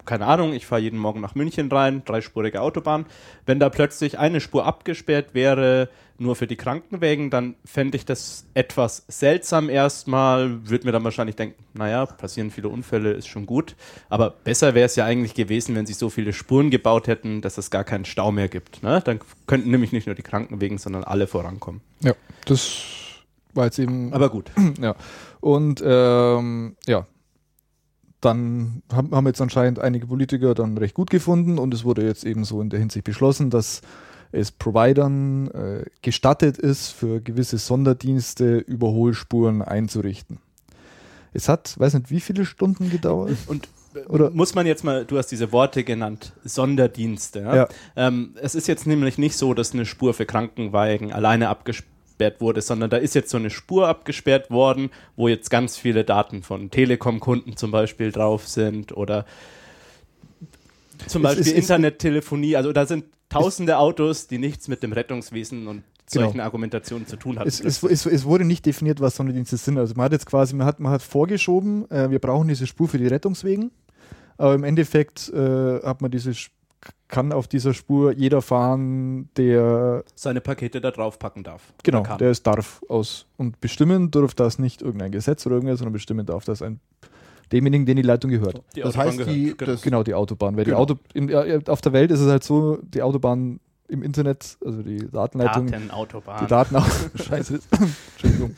keine Ahnung, ich fahre jeden Morgen nach München rein, dreispurige Autobahn, wenn da plötzlich eine Spur abgesperrt wäre, nur für die Krankenwägen, dann fände ich das etwas seltsam erstmal, würde mir dann wahrscheinlich denken, naja, passieren viele Unfälle, ist schon gut, aber besser wäre es ja eigentlich gewesen, wenn sie so viele Spuren gebaut hätten, dass es gar keinen Stau mehr gibt. Ne? Dann könnten nämlich nicht nur die Krankenwegen, sondern alle vorankommen. Ja, das war jetzt eben. Aber gut. Ja. Und ähm, ja, dann haben, haben jetzt anscheinend einige Politiker dann recht gut gefunden und es wurde jetzt eben so in der Hinsicht beschlossen, dass es Providern äh, gestattet ist, für gewisse Sonderdienste Überholspuren einzurichten. Es hat, weiß nicht, wie viele Stunden gedauert. Und äh, oder muss man jetzt mal, du hast diese Worte genannt, Sonderdienste. Ja? Ja. Ähm, es ist jetzt nämlich nicht so, dass eine Spur für Krankenwagen alleine abgesperrt abgesperrt wurde, sondern da ist jetzt so eine Spur abgesperrt worden, wo jetzt ganz viele Daten von Telekom-Kunden zum Beispiel drauf sind oder zum Beispiel ist, Internettelefonie. Also da sind tausende Autos, die nichts mit dem Rettungswesen und genau. solchen genau. Argumentationen zu tun hatten. Es, es, es, es, wurde nicht definiert, was Sonderdienste sind. Also man hat jetzt quasi, man hat, man hat vorgeschoben, äh, wir brauchen diese Spur für die Rettungswegen. Aber im Endeffekt äh, hat man diese Spur kann auf dieser Spur jeder fahren, der seine Pakete da drauf packen darf. Genau, der es darf aus. Und bestimmen darf das nicht irgendein Gesetz oder irgendwas, sondern bestimmen darf das ein demjenigen, den die Leitung gehört. Die das heißt, die, genau. das genau die Autobahn. Weil genau. die Auto, in, auf der Welt ist es halt so, die Autobahn im Internet, also die Datenleitung. Datenautobahn. Die Daten Scheiße. Entschuldigung.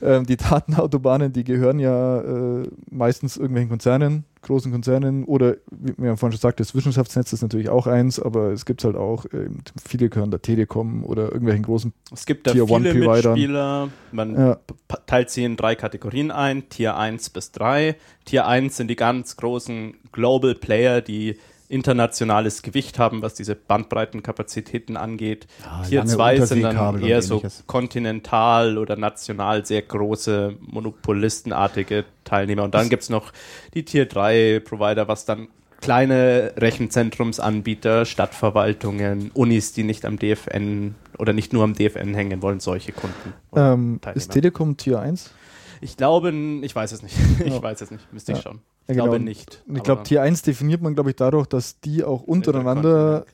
Ähm, die Datenautobahnen, die gehören ja äh, meistens irgendwelchen Konzernen, großen Konzernen oder, wie wir vorhin schon sagte, das Wissenschaftsnetz ist natürlich auch eins, aber es gibt halt auch, äh, viele gehören der Telekom oder irgendwelchen großen Es gibt da Tier viele Mitspieler, man ja. teilt sie in drei Kategorien ein, Tier 1 bis 3. Tier 1 sind die ganz großen Global Player, die internationales Gewicht haben, was diese Bandbreitenkapazitäten angeht. Ja, Tier 2 sind dann eher so kontinental oder national sehr große monopolistenartige Teilnehmer. Und dann gibt es noch die Tier 3 Provider, was dann kleine Rechenzentrumsanbieter, Stadtverwaltungen, Unis, die nicht am DFN oder nicht nur am DFN hängen wollen, solche Kunden. Ähm, ist Telekom Tier 1? Ich glaube, ich weiß es nicht. ich ja. weiß es nicht, müsste ich schauen. Ich ja, glaube genau. nicht. Ich glaube, Tier 1 definiert man, glaube ich, dadurch, dass die auch untereinander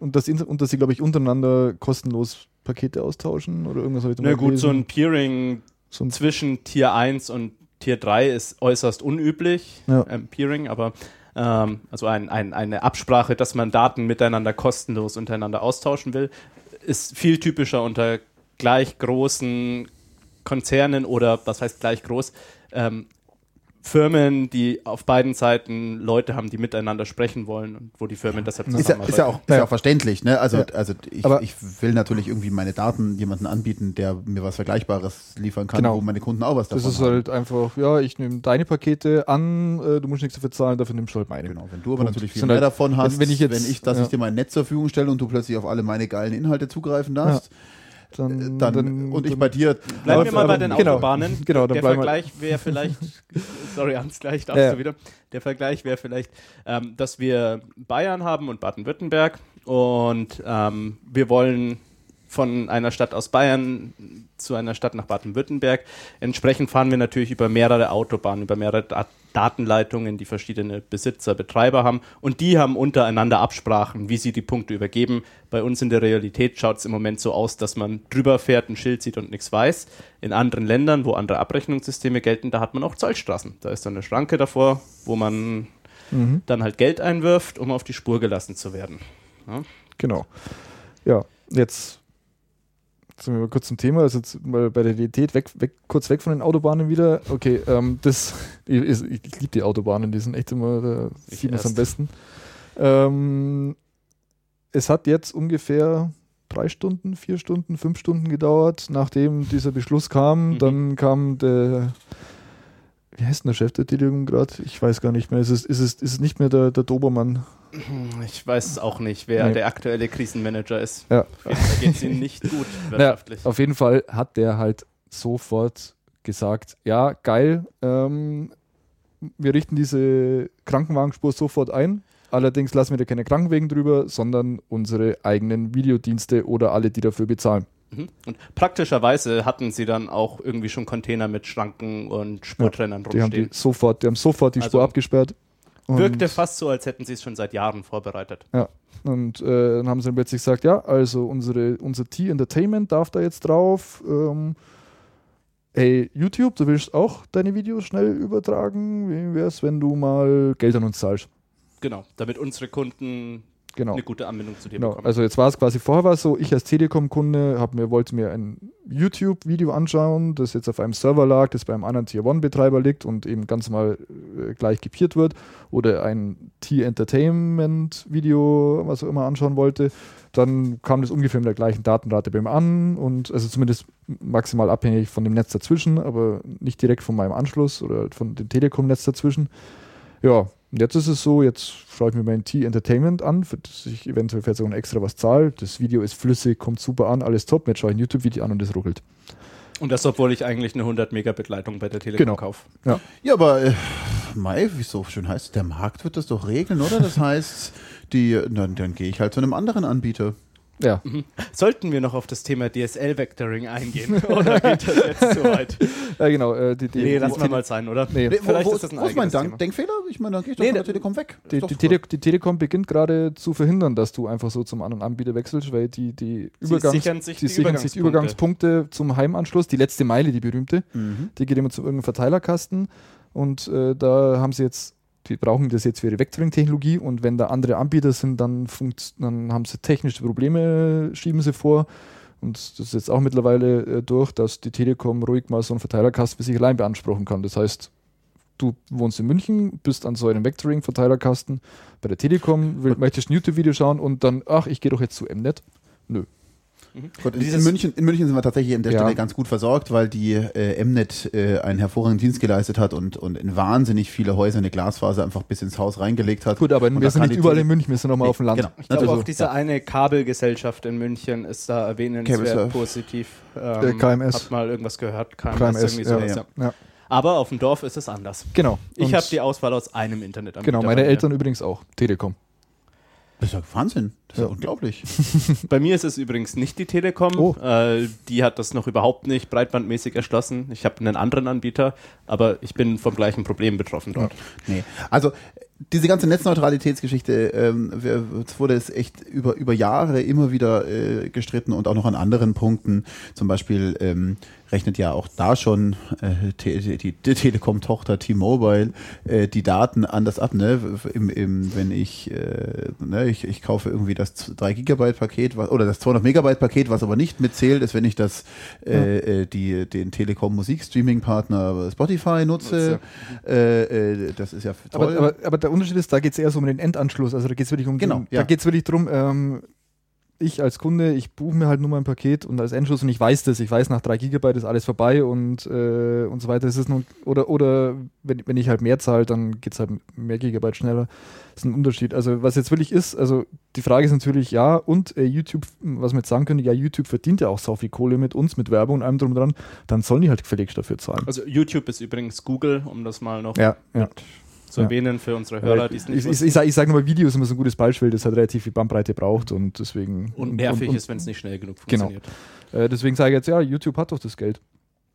und dass, und dass sie, glaube ich, untereinander kostenlos Pakete austauschen oder irgendwas Na gut, gelesen. so ein Peering so ein zwischen Tier 1 und Tier 3 ist äußerst unüblich, ja. ähm, Peering, aber ähm, also ein, ein, eine Absprache, dass man Daten miteinander kostenlos untereinander austauschen will, ist viel typischer unter gleich großen Konzernen oder was heißt gleich groß, ähm, Firmen, die auf beiden Seiten Leute haben, die miteinander sprechen wollen und wo die Firmen deshalb zusammenarbeiten. Ist ja, ist ja auch, ist ja auch verständlich. Ne? Also, ja. also ich, ich, will natürlich irgendwie meine Daten jemandem anbieten, der mir was Vergleichbares liefern kann, genau. wo meine Kunden auch was davon haben. Das ist haben. halt einfach, ja, ich nehme deine Pakete an, äh, du musst nichts dafür zahlen, dafür nimmst du halt meine. Genau, wenn du aber und natürlich viel mehr halt, davon hast, wenn, wenn ich, jetzt, wenn ich dass ja. ich dir mein Netz zur Verfügung stelle und du plötzlich auf alle meine geilen Inhalte zugreifen darfst, ja dann, äh, dann, dann, und ich bei dir. Bleiben wir mal bei den genau, Autobahnen. Genau, der Vergleich wäre vielleicht, sorry, Hans, gleich darfst ja. du wieder. Der Vergleich wäre vielleicht, ähm, dass wir Bayern haben und Baden-Württemberg und ähm, wir wollen von einer Stadt aus Bayern zu einer Stadt nach Baden-Württemberg. Entsprechend fahren wir natürlich über mehrere Autobahnen, über mehrere Dat Datenleitungen, die verschiedene Besitzer, Betreiber haben. Und die haben untereinander Absprachen, wie sie die Punkte übergeben. Bei uns in der Realität schaut es im Moment so aus, dass man drüber fährt, ein Schild sieht und nichts weiß. In anderen Ländern, wo andere Abrechnungssysteme gelten, da hat man auch Zollstraßen. Da ist dann eine Schranke davor, wo man mhm. dann halt Geld einwirft, um auf die Spur gelassen zu werden. Ja? Genau. Ja, jetzt mal kurz zum Thema, also mal bei der Realität weg, weg, kurz weg von den Autobahnen wieder. Okay, ähm, das, ich, ich, ich liebe die Autobahnen, die sind echt immer, da sieht man es am besten. Ähm, es hat jetzt ungefähr drei Stunden, vier Stunden, fünf Stunden gedauert, nachdem dieser Beschluss kam. Mhm. Dann kam der wie heißt denn der Chef der Telekom gerade? Ich weiß gar nicht mehr. Ist es, ist es, ist es nicht mehr der, der Dobermann? Ich weiß es auch nicht, wer nee. der aktuelle Krisenmanager ist. Ja. Da geht es ihm nicht gut wirtschaftlich. Ja, auf jeden Fall hat der halt sofort gesagt, ja, geil, ähm, wir richten diese Krankenwagenspur sofort ein. Allerdings lassen wir da keine Krankenwegen drüber, sondern unsere eigenen Videodienste oder alle, die dafür bezahlen. Mhm. Und praktischerweise hatten sie dann auch irgendwie schon Container mit Schranken und Sportrennern ja, die rumstehen. Haben die, sofort, die haben sofort die also Spur abgesperrt. Wirkte fast so, als hätten sie es schon seit Jahren vorbereitet. Ja. Und äh, dann haben sie dann plötzlich gesagt, ja, also unsere, unser T-Entertainment darf da jetzt drauf. Ähm, hey, YouTube, du willst auch deine Videos schnell übertragen? Wie wäre es, wenn du mal Geld an uns zahlst? Genau, damit unsere Kunden genau. eine gute Anbindung zu dir genau. bekommen. Also jetzt war es quasi vorher war es so, ich als Telekom-Kunde mir, wollte mir ein YouTube-Video anschauen, das jetzt auf einem Server lag, das bei einem anderen Tier-One-Betreiber liegt und eben ganz mal äh, gleich gepiert wird oder ein Tier-Entertainment-Video, was auch immer anschauen wollte, dann kam das ungefähr mit der gleichen Datenrate bei ihm an und also zumindest maximal abhängig von dem Netz dazwischen, aber nicht direkt von meinem Anschluss oder von dem Telekom-Netz dazwischen. Ja, und jetzt ist es so, jetzt schaue ich mir mein T-Entertainment an, für das ich eventuell vielleicht sogar extra was zahle. Das Video ist flüssig, kommt super an, alles top. Jetzt schaue ich ein YouTube-Video an und es ruckelt. Und das, obwohl ich eigentlich eine 100 Megabit Leitung bei der Telekom genau. kaufe. Ja. ja, aber äh, Mai, wie es so schön heißt, der Markt wird das doch regeln, oder? Das heißt, die, dann, dann gehe ich halt zu einem anderen Anbieter. Ja. Mhm. Sollten wir noch auf das Thema DSL-Vectoring eingehen? oder geht das jetzt zu weit? Ja, genau. Äh, die, die, nee, lassen wir mal sein, oder? Nee. nee Vielleicht wo, ist das ein wo ist mein Dank Denkfehler? Ich meine, dann gehe ich doch nee, von der Telekom weg. Die, die, Tele die, Telekom beginnt gerade zu verhindern, dass du einfach so zum anderen Anbieter wechselst, weil die, die, Übergangs sichern sich die, sichern sich die Übergangspunkte zum Heimanschluss, die letzte Meile, die berühmte, mhm. die geht immer zu irgendeinem Verteilerkasten und äh, da haben sie jetzt die brauchen das jetzt für ihre Vectoring-Technologie und wenn da andere Anbieter sind, dann, dann haben sie technische Probleme, schieben sie vor. Und das ist jetzt auch mittlerweile äh, durch, dass die Telekom ruhig mal so einen Verteilerkasten für sich allein beanspruchen kann. Das heißt, du wohnst in München, bist an so einem Vectoring-Verteilerkasten bei der Telekom, will, möchtest ein YouTube-Video schauen und dann, ach, ich gehe doch jetzt zu Mnet. Nö. Gut, in, München, in München sind wir tatsächlich an der ja. Stelle ganz gut versorgt, weil die äh, Mnet äh, einen hervorragenden Dienst geleistet hat und, und in wahnsinnig viele Häuser eine Glasfaser einfach bis ins Haus reingelegt hat. Gut, aber wir sind nicht überall in München, wir sind nochmal nee, auf dem Land. Genau. Ich glaube also, auch diese ja. eine Kabelgesellschaft in München ist da erwähnenswert positiv. Ähm, KMS. Hat mal irgendwas gehört. KMS, KMS irgendwie sowas, ja. ja. Aber auf dem Dorf ist es anders. Genau. Ich habe die Auswahl aus einem Internet. Genau, meine Eltern übrigens auch. Telekom. Das ist ja Wahnsinn. Das ist ja, unglaublich. Bei mir ist es übrigens nicht die Telekom. Oh. Äh, die hat das noch überhaupt nicht breitbandmäßig erschlossen. Ich habe einen anderen Anbieter, aber ich bin vom gleichen Problem betroffen dort. Nee. Also diese ganze Netzneutralitätsgeschichte, ähm, wurde es echt über, über Jahre immer wieder äh, gestritten und auch noch an anderen Punkten. Zum Beispiel ähm, rechnet ja auch da schon äh, die, die, die Telekom-Tochter T-Mobile äh, die Daten anders ab. Ne? Im, im, wenn ich, äh, ne, ich, ich kaufe irgendwie das 3 Gigabyte Paket was, oder das 200 Megabyte Paket, was aber nicht mitzählt, ist, wenn ich das äh, ja. Äh, die, den Telekom Musikstreaming Partner Spotify nutze. Äh, äh, das ist ja toll. Aber, aber, aber Unterschied ist, da geht es eher so um den Endanschluss. Also da geht es wirklich um genau, den, ja. da geht es wirklich darum, ähm, ich als Kunde, ich buche mir halt nur mein Paket und als Endschluss und ich weiß das, ich weiß, nach 3 Gigabyte ist alles vorbei und, äh, und so weiter. Es ist nun, oder oder wenn, wenn ich halt mehr zahle, dann geht es halt mehr Gigabyte schneller. Das ist ein Unterschied. Also was jetzt wirklich ist, also die Frage ist natürlich, ja, und äh, YouTube, was wir jetzt sagen können, ja, YouTube verdient ja auch so viel Kohle mit uns, mit Werbung und allem drum und dran, dann sollen die halt gefälligst dafür zahlen. Also YouTube ist übrigens Google, um das mal noch ja, ja zu ja. erwähnen für unsere Hörer, die es nicht Ich, ich, ich sage sag nur mal, Video ist immer so ein gutes Beispiel, das hat relativ viel Bandbreite braucht und deswegen. Und nervig und, und, ist, wenn es nicht schnell genug genau. funktioniert. Genau. Äh, deswegen sage ich jetzt, ja, YouTube hat doch das Geld.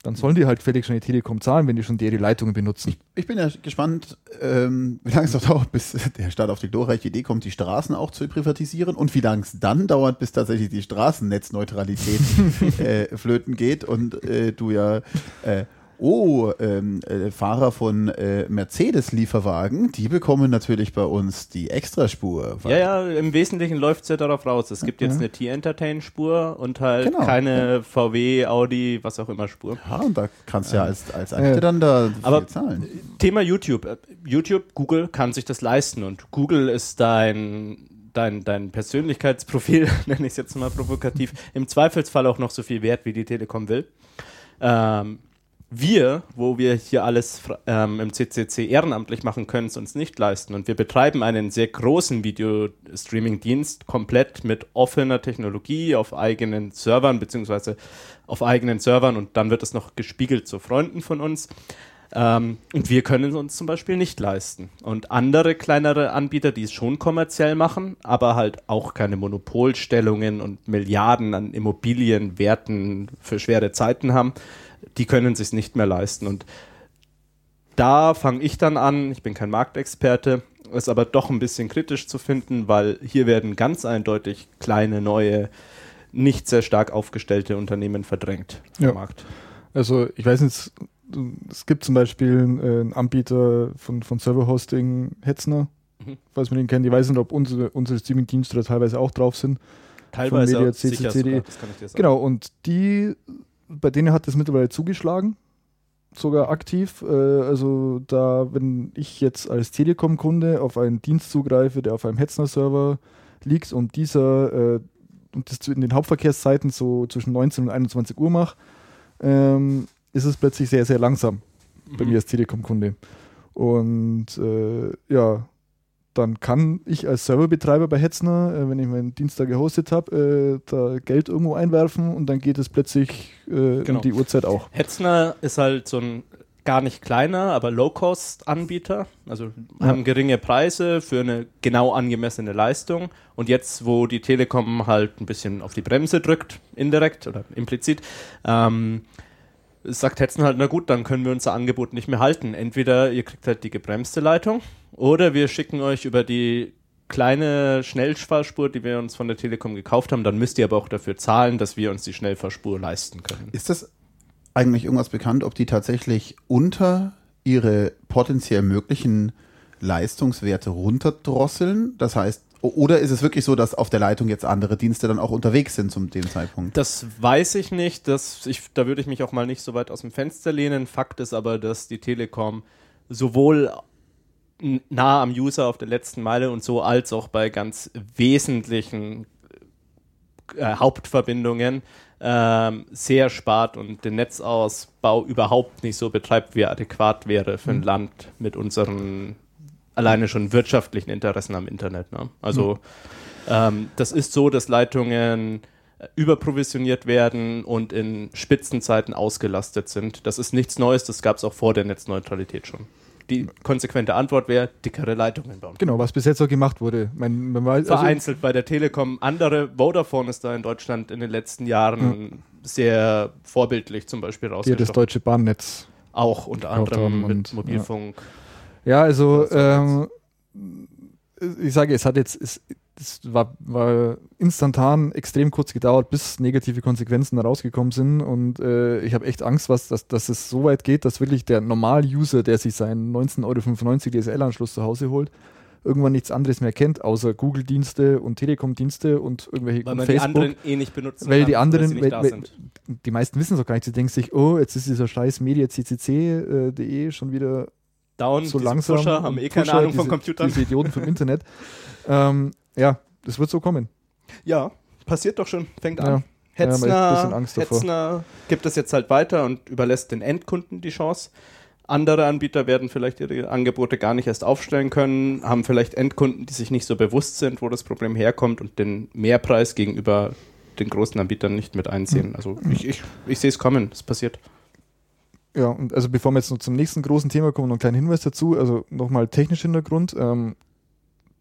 Dann sollen die halt fertig schon die Telekom zahlen, wenn die schon deren Leitungen benutzen. Ich, ich bin ja gespannt, ähm, wie lange es noch dauert, bis der Staat auf die glorreiche Idee kommt, die Straßen auch zu privatisieren und wie lange es dann dauert, bis tatsächlich die Straßennetzneutralität äh, flöten geht und äh, du ja äh, oh, ähm, äh, Fahrer von äh, Mercedes-Lieferwagen, die bekommen natürlich bei uns die Extraspur. Ja, ja, im Wesentlichen läuft es ja darauf raus. Es gibt jetzt eine T-Entertain-Spur und halt genau. keine ja. VW, Audi, was auch immer Spur. Ja, und da kannst du ja als, als Akte dann da Aber zahlen. Thema YouTube. YouTube, Google kann sich das leisten und Google ist dein dein, dein Persönlichkeitsprofil, nenne ich es jetzt mal provokativ, im Zweifelsfall auch noch so viel wert, wie die Telekom will. Ähm, wir, wo wir hier alles ähm, im CCC ehrenamtlich machen können, es uns nicht leisten. Und wir betreiben einen sehr großen Video-Streaming-Dienst komplett mit offener Technologie auf eigenen Servern, beziehungsweise auf eigenen Servern und dann wird es noch gespiegelt zu Freunden von uns. Ähm, und wir können es uns zum Beispiel nicht leisten. Und andere kleinere Anbieter, die es schon kommerziell machen, aber halt auch keine Monopolstellungen und Milliarden an Immobilienwerten für schwere Zeiten haben, die können sich nicht mehr leisten. Und da fange ich dann an, ich bin kein Marktexperte, es aber doch ein bisschen kritisch zu finden, weil hier werden ganz eindeutig kleine, neue, nicht sehr stark aufgestellte Unternehmen verdrängt ja. Markt. Also ich weiß nicht, es gibt zum Beispiel einen Anbieter von, von Server-Hosting, Hetzner, mhm. falls man den kennt. Ich weiß nicht, ob unsere, unsere Streaming-Dienste da teilweise auch drauf sind. Teilweise Media, CCCD. Sogar, das kann ich dir sagen. Genau, und die bei denen hat es mittlerweile zugeschlagen, sogar aktiv. Äh, also da, wenn ich jetzt als Telekom-Kunde auf einen Dienst zugreife, der auf einem Hetzner-Server liegt und dieser äh, und das in den Hauptverkehrszeiten so zwischen 19 und 21 Uhr mache, ähm, ist es plötzlich sehr, sehr langsam mhm. bei mir als Telekom-Kunde. Und äh, ja, dann kann ich als Serverbetreiber bei Hetzner, äh, wenn ich meinen Dienst da gehostet habe, äh, da Geld irgendwo einwerfen und dann geht es plötzlich äh, genau. um die Uhrzeit auch. Hetzner ist halt so ein gar nicht kleiner, aber Low-Cost-Anbieter, also ja. haben geringe Preise für eine genau angemessene Leistung. Und jetzt, wo die Telekom halt ein bisschen auf die Bremse drückt, indirekt oder implizit, ähm, sagt Hetzen halt, na gut, dann können wir unser Angebot nicht mehr halten. Entweder ihr kriegt halt die gebremste Leitung oder wir schicken euch über die kleine Schnellfahrspur, die wir uns von der Telekom gekauft haben, dann müsst ihr aber auch dafür zahlen, dass wir uns die Schnellfahrspur leisten können. Ist das eigentlich irgendwas bekannt, ob die tatsächlich unter ihre potenziell möglichen Leistungswerte runterdrosseln? Das heißt, Oder ist es wirklich so, dass auf der Leitung jetzt andere Dienste dann auch unterwegs sind zum dem Zeitpunkt? Das weiß ich nicht. Das, ich, da würde ich mich auch mal nicht so weit aus dem Fenster lehnen. Fakt ist aber, dass die Telekom sowohl nah am User auf der letzten Meile und so als auch bei ganz wesentlichen äh, Hauptverbindungen ähm, sehr spart und den Netzausbau überhaupt nicht so betreibt, wie er adäquat wäre für ein mhm. Land mit unseren alleine schon wirtschaftlichen Interessen am Internet. Ne? Also mhm. ähm, das ist so, dass Leitungen äh, überprovisioniert werden und in Spitzenzeiten ausgelastet sind. Das ist nichts Neues, das gab es auch vor der Netzneutralität schon die konsequente Antwort wäre, dickere Leitungen bauen. Genau, was bis jetzt so gemacht wurde. Man, man weiß, also Vereinzelt bei der Telekom. Andere, Vodafone ist da in Deutschland in den letzten Jahren ja. sehr vorbildlich zum Beispiel raus. Hier das deutsche Bahnnetz. Auch unter anderem mit Mobilfunk. Ja, ja also ähm, ich sage, es hat jetzt, es, das war, war, instantan extrem kurz gedauert, bis negative Konsequenzen rausgekommen sind. Und äh, ich habe echt Angst, was, dass, dass es so weit geht, dass wirklich der Normal-User, der sich seinen 19,95 Euro DSL-Anschluss zu Hause holt, irgendwann nichts anderes mehr kennt, außer Google-Dienste und Telekom-Dienste und irgendwelche weil man Facebook. die anderen eh nicht benutzen weil die anderen, weil, weil, die meisten wissen es auch gar nicht. Sie denken sich, oh, jetzt ist dieser scheiß mediaccc.de äh, schon wieder down. So langsam. Pusher haben eh keine Pusher, Ahnung diese, vom Computern. Diese Idioten vom Internet. ähm, ja, das wird so kommen. Ja, passiert doch schon, fängt an. Ja. Hetzner, Hetzner gibt es jetzt halt weiter und überlässt den Endkunden die Chance. Andere Anbieter werden vielleicht ihre Angebote gar nicht erst aufstellen können, haben vielleicht Endkunden, die sich nicht so bewusst sind, wo das Problem herkommt und den Mehrpreis gegenüber den großen Anbietern nicht mit einsehen. Also ich, ich, ich sehe es kommen, es passiert. Ja, und also bevor wir jetzt noch zum nächsten großen Thema kommen, noch einen kleinen Hinweis dazu. Also nochmal technisch Hintergrund. Ähm,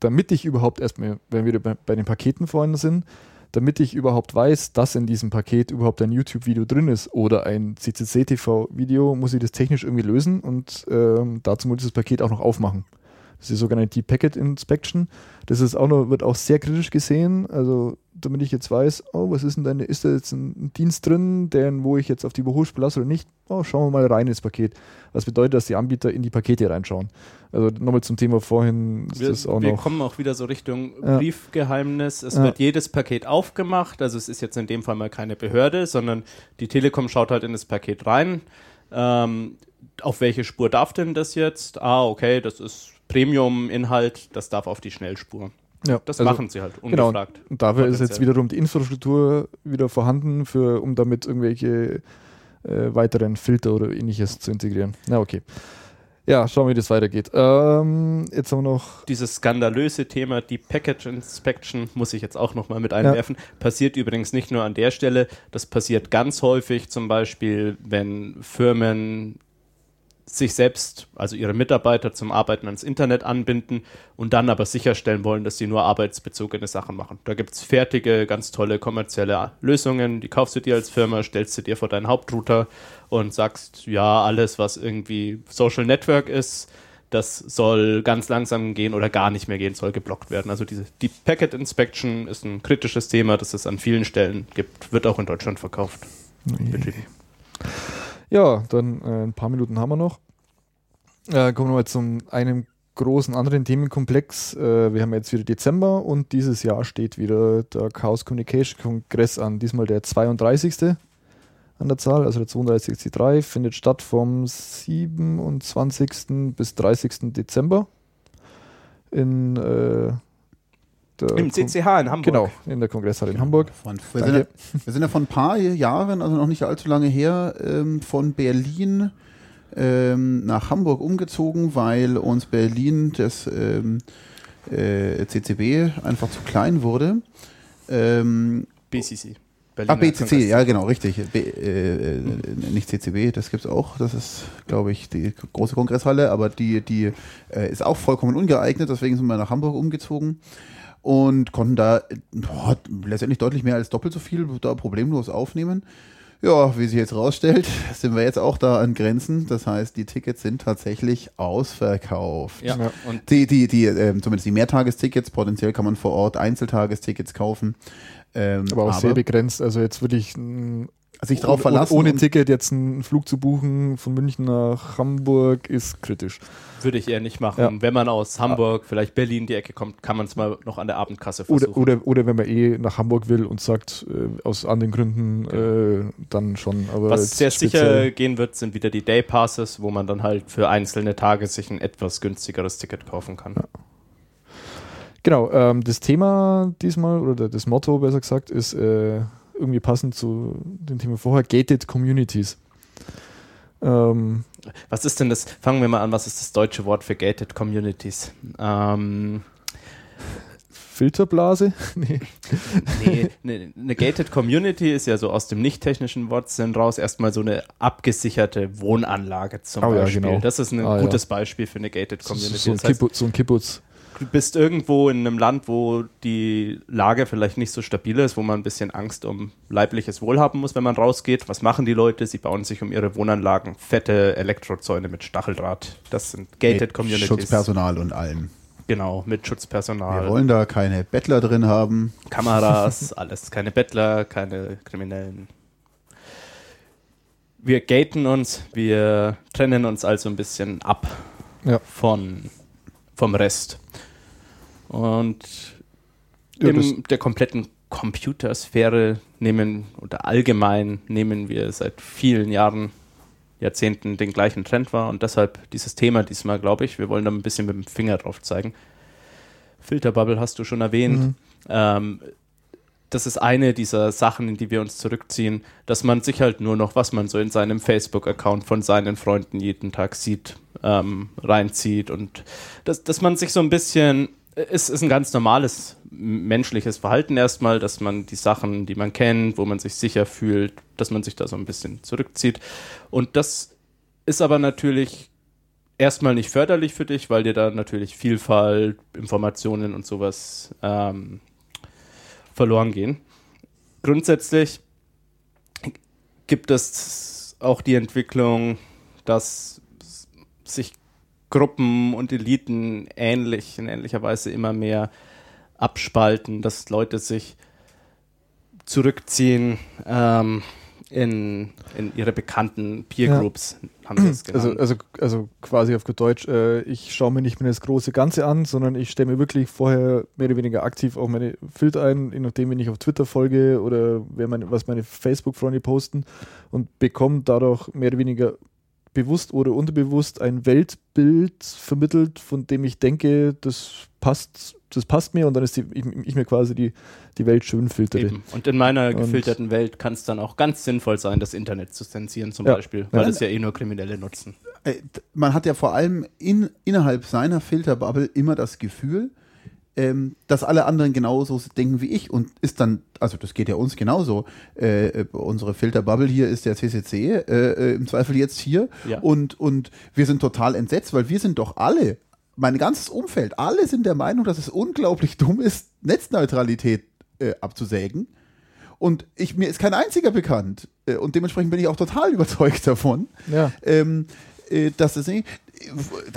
damit ich überhaupt erstmal, wenn wir bei, bei den Paketen vorhin sind, damit ich überhaupt weiß, dass in diesem Paket überhaupt ein YouTube-Video drin ist oder ein CCC-TV-Video, muss ich das technisch irgendwie lösen und ähm, dazu muss ich das Paket auch noch aufmachen. Das ist die sogenannte Deep Packet Inspection. Das ist auch noch, wird auch sehr kritisch gesehen. Also, damit ich jetzt weiß, oh, was ist denn deine, ist da jetzt ein Dienst drin, den, wo ich jetzt auf die Überholspur lasse oder nicht? Oh, schauen wir mal rein ins Paket. Was bedeutet, dass die Anbieter in die Pakete reinschauen. Also nochmal zum Thema vorhin ist wir. Wir kommen auch wieder so Richtung ja. Briefgeheimnis. Es ja. wird jedes Paket aufgemacht. Also es ist jetzt in dem Fall mal keine Behörde, sondern die Telekom schaut halt in das Paket rein. Ähm, auf welche Spur darf denn das jetzt? Ah, okay, das ist Premium-Inhalt, das darf auf die Schnellspur. Ja, das also, machen sie halt genau. ungefragt. Genau. Und dafür ist jetzt wiederum die Infrastruktur wieder vorhanden, für, um damit irgendwelche äh, weiteren Filter oder ähnliches zu integrieren. Na, okay. Ja, schauen wir, wie das weitergeht. Ähm, jetzt haben wir noch. Dieses skandalöse Thema, die Package Inspection, muss ich jetzt auch nochmal mit einwerfen. Ja. Passiert übrigens nicht nur an der Stelle, das passiert ganz häufig, zum Beispiel, wenn Firmen sich selbst, also ihre Mitarbeiter zum Arbeiten ans Internet anbinden und dann aber sicherstellen wollen, dass sie nur arbeitsbezogene Sachen machen. Da gibt es fertige, ganz tolle kommerzielle Lösungen, die kaufst du dir als Firma, stellst du dir vor deinen Hauptrouter und sagst, ja, alles, was irgendwie Social Network ist, das soll ganz langsam gehen oder gar nicht mehr gehen, soll geblockt werden. Also diese die Packet Inspection ist ein kritisches Thema, das es an vielen Stellen gibt, wird auch in Deutschland verkauft. Nee. Ja, dann äh, ein paar Minuten haben wir noch. Äh, kommen wir mal zum einem großen anderen Themenkomplex. Äh, wir haben jetzt wieder Dezember und dieses Jahr steht wieder der Chaos Communication Kongress an. Diesmal der 32. an der Zahl, also der 32C3, findet statt vom 27. bis 30. Dezember in äh, im CCH in Hamburg. Genau, in der Kongresshalle in Hamburg. Von, wir, sind ja, wir, sind ja, von ein paar Jahren, also noch nicht allzu lange her, ähm, von Berlin ähm, nach Hamburg umgezogen, weil uns Berlin das ähm, äh, CCB einfach zu klein wurde. Ähm, BCC. Berliner ah, BCC, Kongress. ja genau, richtig. B, äh, mhm. Nicht CCB, das gibt es auch. Das ist, glaube ich, die große Kongresshalle, aber die, die äh, ist auch vollkommen ungeeignet, deswegen sind wir nach Hamburg umgezogen und konnten da boah, letztendlich deutlich mehr als doppelt so viel da problemlos aufnehmen. Ja, wie sich jetzt rausstellt, sind wir jetzt auch da an Grenzen. Das heißt, die Tickets sind tatsächlich ausverkauft. Ja, und die, die, die, äh, zumindest die Mehrtagestickets, potenziell kann man vor Ort Einzeltagestickets kaufen. Ähm, aber auch aber sehr begrenzt. Also jetzt würde ich sich darauf verlassen. Ohne Ticket jetzt einen Flug zu buchen von München nach Hamburg ist kritisch. Würde ich eher nicht machen. Ja. Wenn man aus Hamburg, ja. vielleicht Berlin die Ecke kommt, kann man es mal noch an der Abendkasse versuchen. Oder, oder, oder wenn man eh nach Hamburg will und sagt, äh, aus anderen Gründen, genau. äh, dann schon. Aber Was sehr sicher gehen wird, sind wieder die Day Passes, wo man dann halt für einzelne Tage sich ein etwas günstigeres Ticket kaufen kann. Ja. Genau, ähm, das Thema diesmal, oder das Motto besser gesagt, ist äh, irgendwie passend zu dem Thema vorher, Gated Communities. Ähm, was ist denn das? Fangen wir mal an, was ist das deutsche Wort für Gated Communities? Ähm, Filterblase? nee. nee, eine, eine Gated Community ist ja so aus dem nicht-technischen Wortsinn raus erstmal so eine abgesicherte Wohnanlage zum oh, Beispiel. Ja, genau. Das ist ein ah, gutes ja. Beispiel für eine Gated Community. So, so, ein, Kibbutz, so ein Kibbutz du bist irgendwo in einem Land, wo die Lage vielleicht nicht so stabil ist, wo man ein bisschen Angst um leibliches Wohl haben muss, wenn man rausgeht. Was machen die Leute? Sie bauen sich um ihre Wohnanlagen fette Elektrozäune mit Stacheldraht. Das sind gated mit Communities. Schutzpersonal und allem. Genau, mit Schutzpersonal. Wir wollen da keine Bettler drin haben. Kameras, alles. Keine Bettler, keine Kriminellen. Wir gaten uns, wir trennen uns also ein bisschen ab ja. von, vom Rest. Und ja, in der kompletten Computersphäre nehmen oder allgemein nehmen wir seit vielen Jahren, Jahrzehnten den gleichen Trend wahr und deshalb dieses Thema diesmal, glaube ich, wir wollen da ein bisschen mit dem Finger drauf zeigen. Filterbubble hast du schon erwähnt. Mhm. Ähm, das ist eine dieser Sachen, in die wir uns zurückziehen, dass man sich halt nur noch, was man so in seinem Facebook-Account von seinen Freunden jeden Tag sieht, ähm, reinzieht und dass, dass man sich so ein bisschen es ist ein ganz normales menschliches Verhalten erstmal, dass man die Sachen, die man kennt, wo man sich sicher fühlt, dass man sich da so ein bisschen zurückzieht. Und das ist aber natürlich erstmal nicht förderlich für dich, weil dir da natürlich Vielfalt, Informationen und sowas ähm, verloren gehen. Grundsätzlich gibt es auch die Entwicklung, dass sich Gruppen und Eliten ähnlich, in ähnlicher Weise immer mehr abspalten, dass Leute sich zurückziehen ähm, in, in ihre bekannten Peer Groups, ja. haben sie es genannt. Also, also, also quasi auf gut Deutsch, äh, ich schaue mir nicht mehr das große Ganze an, sondern ich stelle mir wirklich vorher mehr oder weniger aktiv auch meine Filter ein, je nachdem, wenn ich auf Twitter folge oder wer meine, was meine Facebook-Freunde posten und bekomme dadurch mehr oder weniger bewusst oder unterbewusst ein Weltbild vermittelt, von dem ich denke, das passt, das passt mir und dann ist die, ich, ich, mir quasi die, die Welt schön filtere. Und in meiner und gefilterten Welt kann es dann auch ganz sinnvoll sein, das Internet zu zensieren zum ja. Beispiel, weil es ja eh nur Kriminelle nutzen. Äh, man hat ja vor allem in, innerhalb seiner Filterbubble immer das Gefühl, ähm, dass alle anderen genauso denken wie ich und ist dann, also das geht ja uns genauso. Äh, äh unsere Filterbubble hier ist der CCC, äh, äh, im Zweifel jetzt hier ja. und, und wir sind total entsetzt, weil wir sind doch alle, mein ganzes Umfeld, alle sind der Meinung, dass es unglaublich dumm ist, Netzneutralität äh, abzusägen. Und ich, mir ist kein einziger bekannt. Äh, und dementsprechend bin ich auch total überzeugt davon. Ja. Ähm, dass es nicht.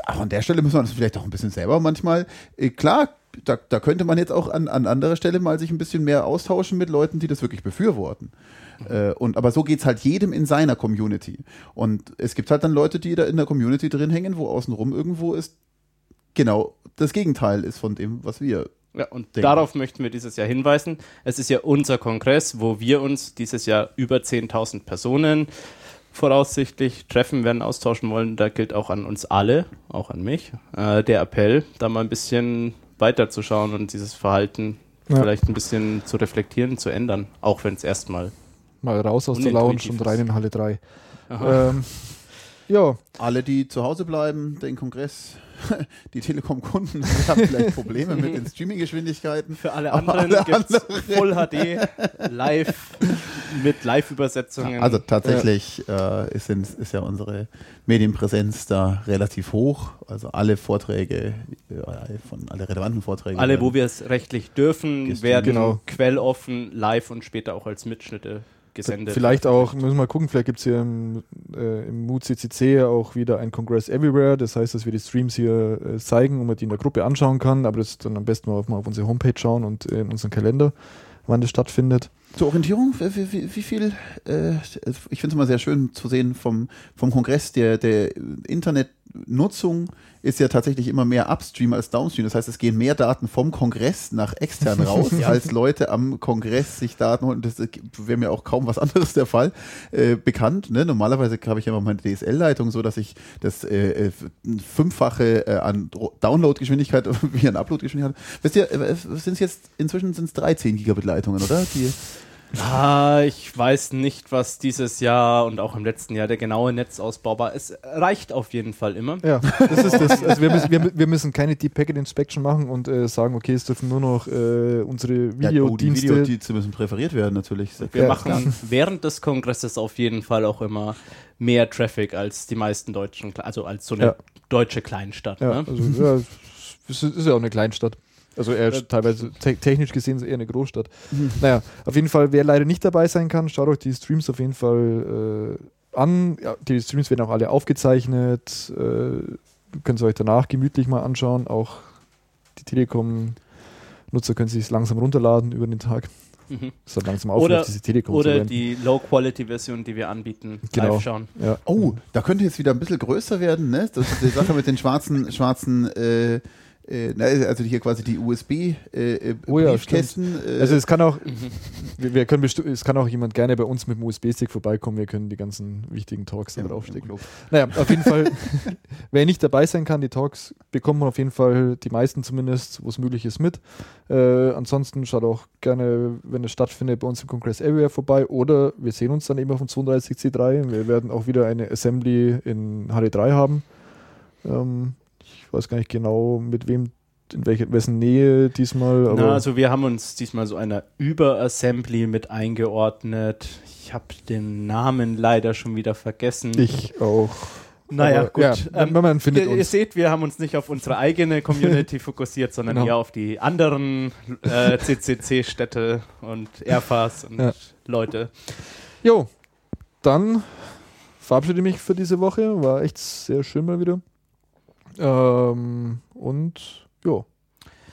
Auch an der Stelle müssen wir das vielleicht auch ein bisschen selber manchmal. Klar da, da könnte man jetzt auch an, an anderer Stelle mal sich ein bisschen mehr austauschen mit Leuten, die das wirklich befürworten. Äh, und, aber so geht es halt jedem in seiner Community. Und es gibt halt dann Leute, die da in der Community drin hängen, wo außenrum irgendwo ist, genau das Gegenteil ist von dem, was wir. Ja, und denken. darauf möchten wir dieses Jahr hinweisen. Es ist ja unser Kongress, wo wir uns dieses Jahr über 10.000 Personen voraussichtlich treffen werden, austauschen wollen. Da gilt auch an uns alle, auch an mich, äh, der Appell, da mal ein bisschen weiterzuschauen und dieses Verhalten ja. vielleicht ein bisschen zu reflektieren, zu ändern, auch wenn es erstmal mal raus aus der Lounge und rein in Halle 3. Ähm, ja. Alle, die zu Hause bleiben, den Kongress die Telekom-Kunden haben vielleicht Probleme mit den Streaming-Geschwindigkeiten. Für alle anderen gibt es Full HD, live, mit Live-Übersetzungen. Also tatsächlich äh, ist, ist, ja unsere Medienpräsenz da relativ hoch. Also alle Vorträge, äh, von alle relevanten Vorträge. Alle, wo wir es rechtlich dürfen, werden genau. quelloffen, live und später auch als Mitschnitte gesendet. Vielleicht auch, müssen wir mal gucken, vielleicht gibt es hier im, äh, im Mood CCC auch wieder ein Congress Everywhere. Das heißt, dass wir die Streams hier äh, zeigen und man die in der Gruppe anschauen kann. Aber das dann am besten mal auf, mal auf unsere Homepage schauen und äh, in unseren Kalender, wann das stattfindet. Zur Orientierung, wie, wie, wie viel, äh, ich finde es immer sehr schön zu sehen vom, vom Kongress der, der Internetnutzung ist ja tatsächlich immer mehr Upstream als Downstream. Das heißt, es gehen mehr Daten vom Kongress nach extern raus, ja. als Leute am Kongress sich Daten holen. Das wäre mir auch kaum was anderes der Fall äh, bekannt. Ne? Normalerweise habe ich immer meine DSL-Leitung so, dass ich das äh, äh fünffache äh, an Download-Geschwindigkeit wie an Upload-Geschwindigkeit. Wisst ihr, äh, sind es jetzt inzwischen sind es 13 Gigabit Leitungen, oder? Die Ah, ich weiß nicht, was dieses Jahr und auch im letzten Jahr der genaue Netzausbau war. Es reicht auf jeden Fall immer. Ja, das ist das. Also wir, müssen, wir, wir müssen keine Deep Packet Inspection machen und äh, sagen, okay, es dürfen nur noch äh, unsere Videodienste. Ja, oh, die Videodienste müssen präferiert werden, natürlich. Wir ja, machen während des Kongresses auf jeden Fall auch immer mehr Traffic als die meisten deutschen, also als so eine ja. deutsche Kleinstadt. Ja, ne? also, ja, es ist ja auch eine Kleinstadt. Also eher äh, teilweise te technisch gesehen ist eher eine Großstadt. Mhm. Naja, auf jeden Fall, wer leider nicht dabei sein kann, schaut euch die Streams auf jeden Fall äh, an. Ja, die Streams werden auch alle aufgezeichnet. Äh, könnt ihr euch danach gemütlich mal anschauen. Auch die Telekom-Nutzer können sich langsam runterladen über den Tag. Mhm. So langsam aufhört, diese Telekom Oder die Low-Quality-Version, die wir anbieten, genau. live schauen. Ja. Oh, da könnte jetzt wieder ein bisschen größer werden, ne? Das ist die Sache mit den schwarzen, schwarzen äh, also hier quasi die USB äh, äh, oh ja, Briefkästen. Äh, also es kann auch, wir, wir, können es kann auch jemand gerne bei uns mit dem USB-Stick vorbeikommen. Wir können die ganzen wichtigen Talks da draufstecken. Naja, auf jeden Fall, wer nicht dabei sein kann, die Talks bekommt man auf jeden Fall die meisten zumindest, wo es möglich ist, mit. Äh, ansonsten schaut auch gerne, wenn es stattfindet, bei uns im Congress Area vorbei oder wir sehen uns dann eben auf dem 32C3. Wir werden auch wieder eine Assembly in HD3 haben. Ähm, ich weiß gar nicht genau, mit wem, in welcher, wessen Nähe diesmal. Na, also wir haben uns diesmal so einer Überassembly mit eingeordnet. Ich habe den Namen leider schon wieder vergessen. Ich auch. Naja, Aber, gut. Ja, ähm, man findet ihr, ihr, seht, wir haben uns nicht auf unsere eigene Community fokussiert, sondern genau. eher auf die anderen äh, CCC-Städte und Airfas und ja. Leute. Jo, dann verabschiede ich mich für diese Woche. War echt sehr schön mal wieder. Ähm, und ja.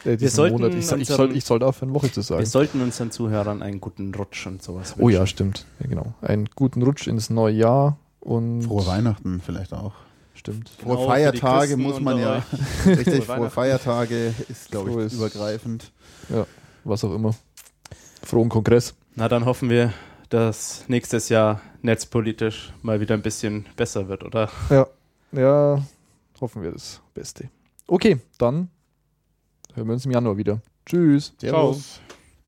Äh, wir sollten Monat. Ich, ich, soll, ich sollte aufhören, Woche zu sagen. Wir sollten unseren Zuhörern einen guten Rutsch und sowas wünschen. Oh ja, stimmt. Ja, genau. Einen guten Rutsch ins neue Jahr und. Frohe Weihnachten vielleicht auch. Stimmt. Frohe genau, Feiertage muss man ja. richtig, frohe Feiertage ist, glaube ich, übergreifend. Ja, was auch immer. Frohen Kongress. Na, dann hoffen wir, dass nächstes Jahr netzpolitisch mal wieder ein bisschen besser wird, oder? Ja, ja, Hoffen wir das Beste. Okay, dann hören wir uns im Januar wieder. Tschüss. Servus. Ciao.